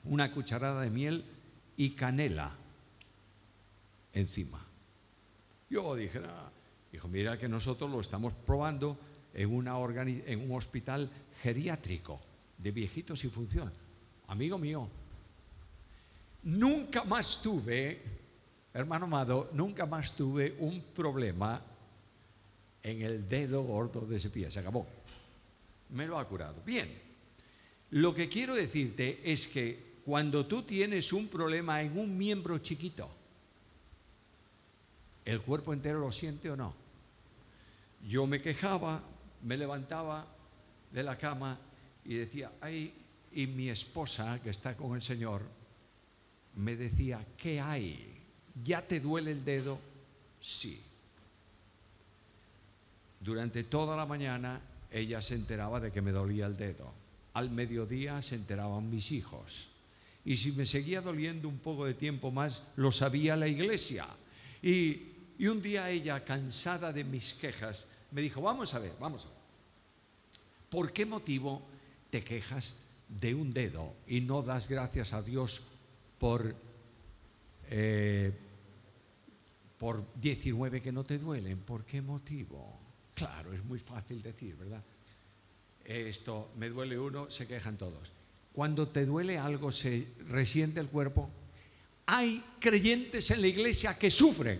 Speaker 1: una cucharada de miel y canela encima. Yo dije, ah". dijo, mira que nosotros lo estamos probando en, una en un hospital geriátrico de viejitos y funciona. Amigo mío, nunca más tuve, hermano amado, nunca más tuve un problema en el dedo gordo de ese pie. Se acabó. Me lo ha curado. Bien. Lo que quiero decirte es que cuando tú tienes un problema en un miembro chiquito, ¿el cuerpo entero lo siente o no? Yo me quejaba, me levantaba de la cama y decía, ay, y mi esposa, que está con el Señor, me decía, ¿qué hay? ¿Ya te duele el dedo? Sí. Durante toda la mañana ella se enteraba de que me dolía el dedo. Al mediodía se enteraban mis hijos y si me seguía doliendo un poco de tiempo más, lo sabía la iglesia. Y, un día ella, cansada de mis quejas, me dijo, vamos a ver, vamos a ver, ¿por qué motivo te quejas de un dedo y no das gracias a Dios por, eh, por 19 que no te duelen? ¿Por qué motivo? Claro, es muy fácil decir, ¿verdad? Esto, me duele uno, se quejan todos cuando te duele algo, se resiente el cuerpo. Hay creyentes en la iglesia que sufren,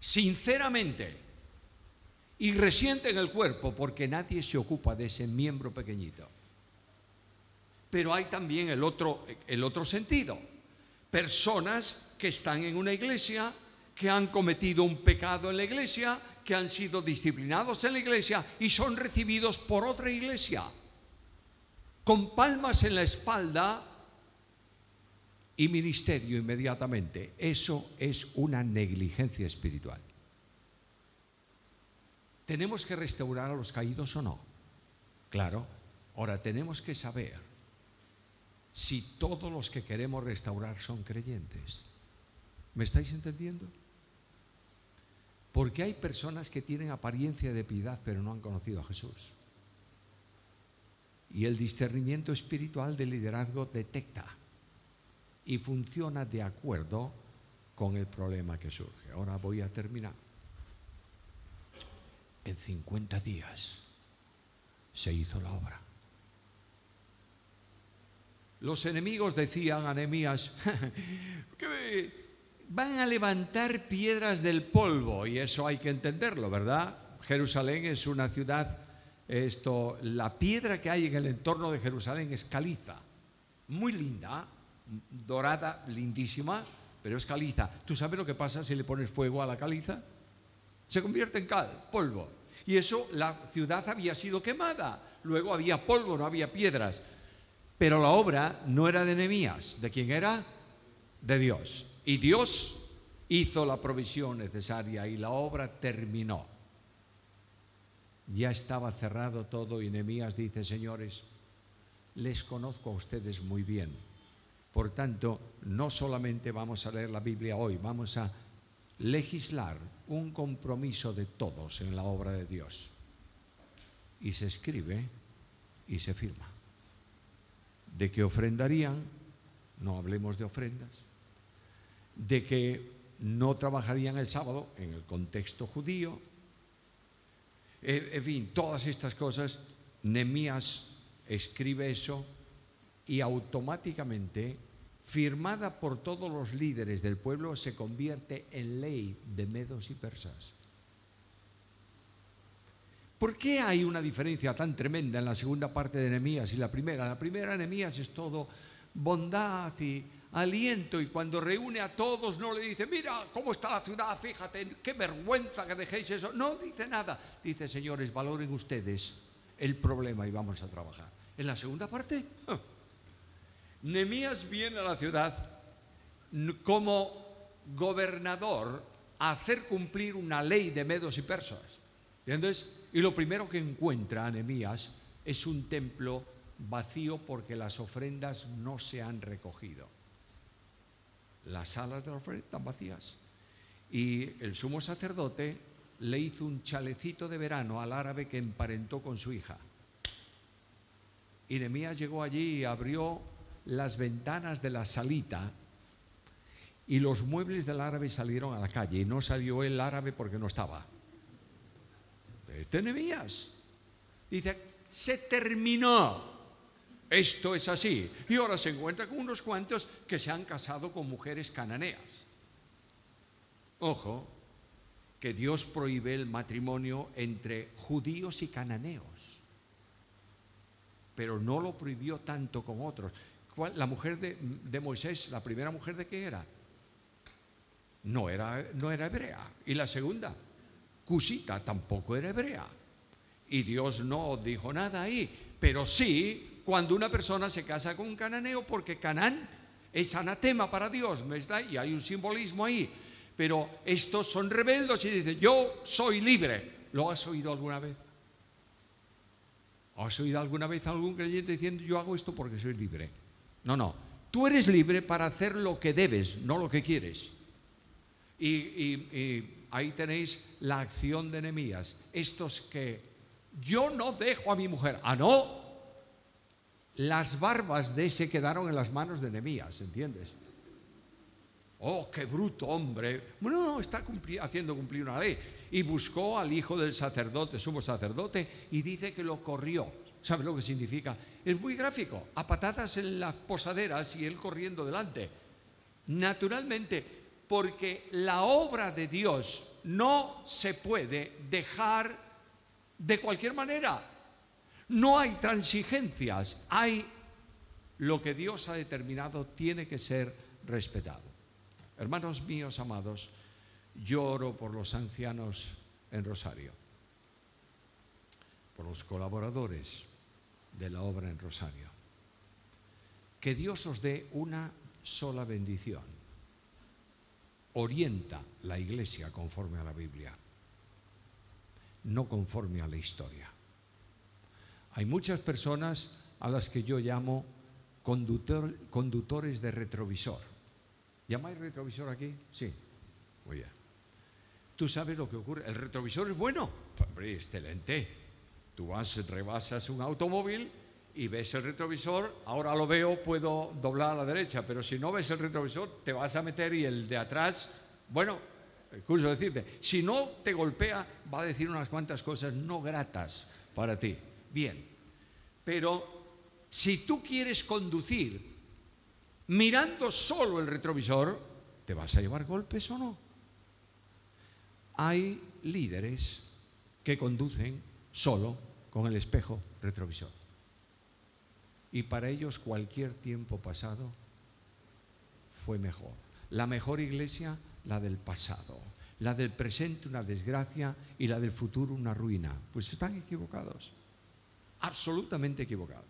Speaker 1: sinceramente, y resienten el cuerpo porque nadie se ocupa de ese miembro pequeñito. Pero hay también el otro, el otro sentido. Personas que están en una iglesia, que han cometido un pecado en la iglesia, que han sido disciplinados en la iglesia y son recibidos por otra iglesia con palmas en la espalda y ministerio inmediatamente. Eso es una negligencia espiritual. ¿Tenemos que restaurar a los caídos o no? Claro. Ahora tenemos que saber si todos los que queremos restaurar son creyentes. ¿Me estáis entendiendo? Porque hay personas que tienen apariencia de piedad pero no han conocido a Jesús. Y el discernimiento espiritual del liderazgo detecta y funciona de acuerdo con el problema que surge. Ahora voy a terminar. En 50 días se hizo la obra. Los enemigos decían a Nehemías [laughs] que van a levantar piedras del polvo y eso hay que entenderlo, ¿verdad? Jerusalén es una ciudad esto, la piedra que hay en el entorno de Jerusalén es caliza, muy linda, dorada, lindísima, pero es caliza. ¿Tú sabes lo que pasa si le pones fuego a la caliza? Se convierte en cal, polvo. Y eso, la ciudad había sido quemada. Luego había polvo, no había piedras. Pero la obra no era de Nehemías. ¿De quién era? De Dios. Y Dios hizo la provisión necesaria y la obra terminó ya estaba cerrado todo y Nehemías dice, señores, les conozco a ustedes muy bien. Por tanto, no solamente vamos a leer la Biblia hoy, vamos a legislar un compromiso de todos en la obra de Dios. Y se escribe y se firma. De que ofrendarían, no hablemos de ofrendas, de que no trabajarían el sábado en el contexto judío, en fin, todas estas cosas, Nemías escribe eso y automáticamente, firmada por todos los líderes del pueblo, se convierte en ley de medos y persas. ¿Por qué hay una diferencia tan tremenda en la segunda parte de Nehemías y la primera? La primera Nehemías es todo bondad y aliento y cuando reúne a todos no le dice, mira cómo está la ciudad, fíjate, qué vergüenza que dejéis eso. No dice nada. Dice, señores, valoren ustedes el problema y vamos a trabajar. En la segunda parte, Nemías viene a la ciudad como gobernador a hacer cumplir una ley de medos y persas. ¿Entiendes? Y lo primero que encuentra Nemías es un templo vacío porque las ofrendas no se han recogido. Las salas de la ofrenda están vacías. Y el sumo sacerdote le hizo un chalecito de verano al árabe que emparentó con su hija. Y Nemías llegó allí y abrió las ventanas de la salita y los muebles del árabe salieron a la calle y no salió el árabe porque no estaba. Este. Dice, se terminó. Esto es así. Y ahora se encuentra con unos cuantos que se han casado con mujeres cananeas. Ojo, que Dios prohíbe el matrimonio entre judíos y cananeos. Pero no lo prohibió tanto con otros. La mujer de, Moisés, la primera mujer de qué era? No era, no era hebrea. Y la segunda, Cusita, tampoco era hebrea. Y Dios no dijo nada ahí. Pero sí cuando una persona se casa con un cananeo porque Canaán es anatema para Dios, Y hay un simbolismo ahí. Pero estos son rebeldes y dicen, yo soy libre. ¿Lo has oído alguna vez? ¿Has oído alguna vez a algún creyente diciendo, yo hago esto porque soy libre? No, no. Tú eres libre para hacer lo que debes, no lo que quieres. Y, ahí tenéis la acción de enemías. Estos que yo no dejo a mi mujer. Ah, no, las barbas de ese quedaron en las manos de Nehemías, ¿entiendes? Oh, qué bruto hombre. Bueno, no, está haciendo cumplir una ley. Y buscó al hijo del sacerdote, sumo sacerdote, y dice que lo corrió. ¿Sabes lo que significa? Es muy gráfico. A patadas en las posaderas y él corriendo delante. Naturalmente, porque la obra de Dios no se puede dejar de cualquier manera. No hay transigencias, hay lo que Dios ha determinado tiene que ser respetado. Hermanos míos amados, lloro por los ancianos en Rosario, por los colaboradores de la obra en Rosario. Que Dios os dé una sola bendición. Orienta la iglesia conforme a la Biblia, no conforme a la historia. Hay muchas personas a las que yo llamo conductores de retrovisor. ¿Llamáis retrovisor aquí? Sí. Muy. ¿Tú sabes lo que ocurre? ¿El retrovisor es bueno? Hombre, excelente. Tú vas, rebasas un automóvil y ves el retrovisor, ahora lo veo, puedo doblar a la derecha, pero si no ves el retrovisor, te vas a meter y el de atrás, bueno, curso decirte, si no te golpea, va a decir unas cuantas cosas no gratas para ti bien. Pero si tú quieres conducir mirando solo el retrovisor, ¿te vas a llevar golpes o no? Hay líderes que conducen solo con el espejo retrovisor. Y para ellos cualquier tiempo pasado fue mejor. La mejor iglesia, la del pasado. La del presente, una desgracia, y la del futuro, una ruina. Pues están equivocados absolutamente equivocado.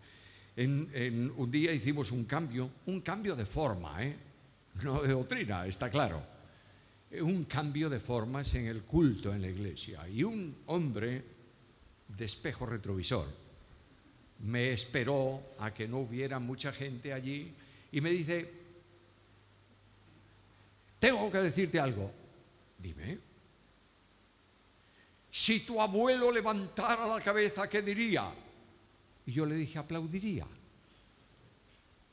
Speaker 1: En, un día hicimos un cambio, un cambio de forma, ¿eh? no de doctrina, está claro. Un cambio de formas en el culto en la iglesia. Y un hombre de espejo retrovisor me esperó a que no hubiera mucha gente allí y me dice, tengo que decirte algo. Dime. Si tu abuelo levantara la cabeza, ¿qué diría? Y yo le dije, aplaudiría.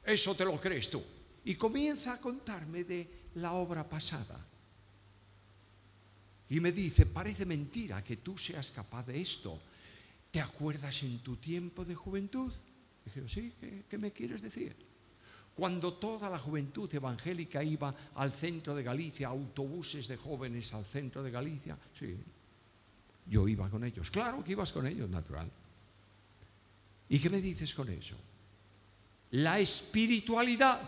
Speaker 1: Eso te lo crees tú. Y comienza a contarme de la obra pasada. Y me dice, parece mentira que tú seas capaz de esto. ¿Te acuerdas en tu tiempo de juventud? Dije, sí, ¿qué, me quieres decir? Cuando toda la juventud evangélica iba al centro de Galicia, autobuses de jóvenes al centro de Galicia, sí, yo iba con ellos. Claro que ibas con ellos, natural. ¿Y qué me dices con eso? La espiritualidad.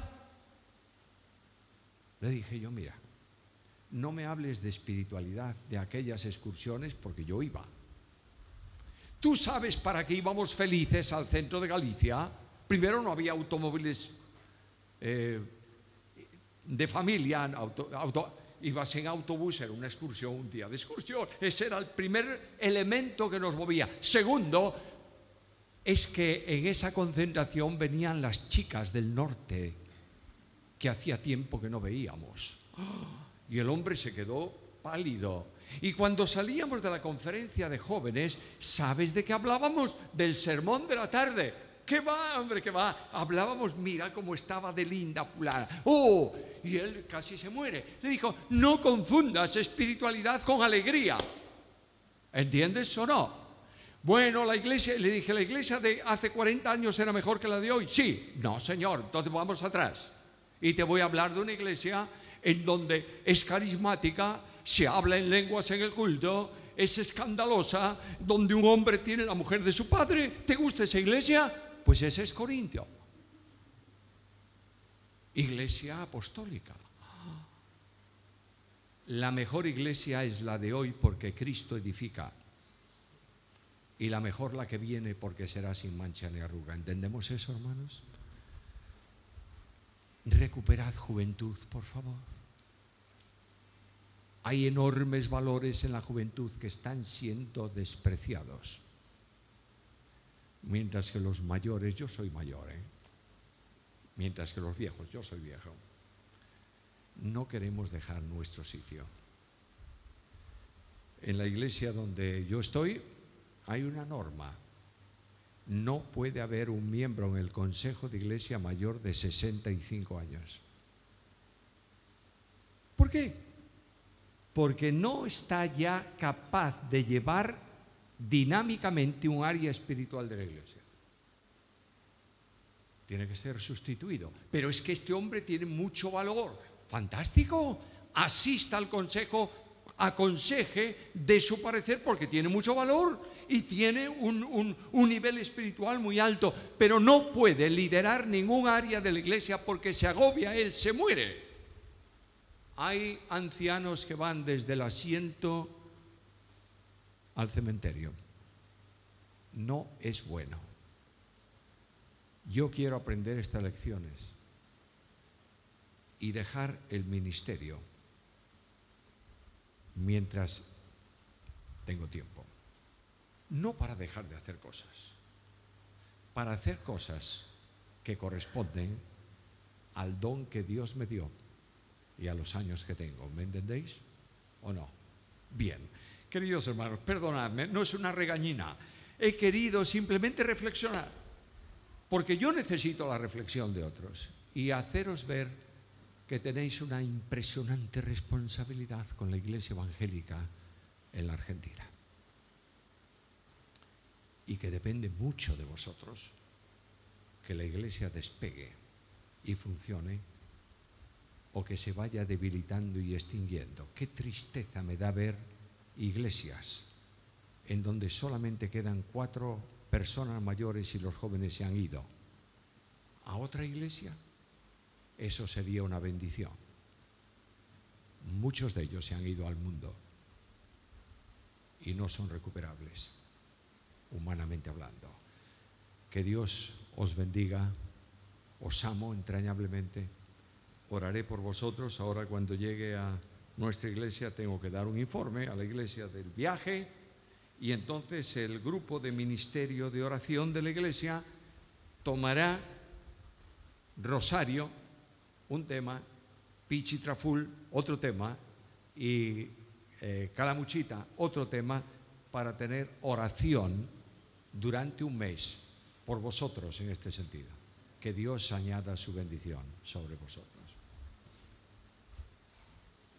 Speaker 1: Le dije yo, mira, no me hables de espiritualidad, de aquellas excursiones, porque yo iba. ¿Tú sabes para qué íbamos felices al centro de Galicia? Primero no había automóviles eh, de familia, ibas en autobús, era una excursión, un día de excursión. Ese era el primer elemento que nos movía. Segundo, es que en esa concentración venían las chicas del norte que hacía tiempo que no veíamos. Y el hombre se quedó pálido. Y cuando salíamos de la conferencia de jóvenes, ¿sabes de qué hablábamos? Del sermón de la tarde. ¿Qué va, hombre? ¿Qué va? Hablábamos, mira cómo estaba de linda fulana. ¡Oh! Y él casi se muere. Le dijo, no confundas espiritualidad con alegría. ¿Entiendes o no? Bueno, la iglesia, le dije, ¿la iglesia de hace 40 años era mejor que la de hoy? Sí. No, señor, entonces vamos atrás. Y te voy a hablar de una iglesia en donde es carismática, se habla en lenguas en el culto, es escandalosa, donde un hombre tiene la mujer de su padre. ¿Te gusta esa iglesia? Pues ese es Corintio. Iglesia apostólica. La mejor iglesia es la de hoy porque Cristo edifica. Y la mejor la que viene porque será sin mancha ni arruga. ¿Entendemos eso, hermanos? Recuperad juventud, por favor. Hay enormes valores en la juventud que están siendo despreciados. Mientras que los mayores, yo soy mayor, ¿eh? mientras que los viejos, yo soy viejo, no queremos dejar nuestro sitio. En la iglesia donde yo estoy hay una norma. No puede haber un miembro en el Consejo de Iglesia mayor de 65 años. ¿Por qué? Porque no está ya capaz de llevar dinámicamente un área espiritual de la iglesia. Tiene que ser sustituido. Pero es que este hombre tiene mucho valor. Fantástico. Asista al consejo, aconseje de su parecer porque tiene mucho valor y tiene un, un, nivel espiritual muy alto, pero no puede liderar ningún área de la iglesia porque se agobia él, se muere. Hay ancianos que van desde el asiento al cementerio. No es bueno. Yo quiero aprender estas lecciones y dejar el ministerio mientras tengo tiempo. No para dejar de hacer cosas, para hacer cosas que corresponden al don que Dios me dio y a los años que tengo. ¿Me entendéis? ¿O no? Bien. Queridos hermanos, perdonadme, no es una regañina. He querido simplemente reflexionar, porque yo necesito la reflexión de otros y haceros ver que tenéis una impresionante responsabilidad con la Iglesia Evangélica en la Argentina. Y que depende mucho de vosotros que la Iglesia despegue y funcione o que se vaya debilitando y extinguiendo. Qué tristeza me da ver iglesias en donde solamente quedan cuatro personas mayores y los jóvenes se han ido. ¿A otra iglesia? Eso sería una bendición. Muchos de ellos se han ido al mundo y no son recuperables, humanamente hablando. Que Dios os bendiga, os amo entrañablemente oraré por vosotros. Ahora cuando llegue a nuestra iglesia tengo que dar un informe a la iglesia del viaje y entonces el grupo de ministerio de oración de la iglesia tomará rosario, un tema, pichitraful, otro tema, y eh, calamuchita, otro tema, para tener oración durante un mes por vosotros en este sentido. Que Dios añada su bendición sobre vosotros.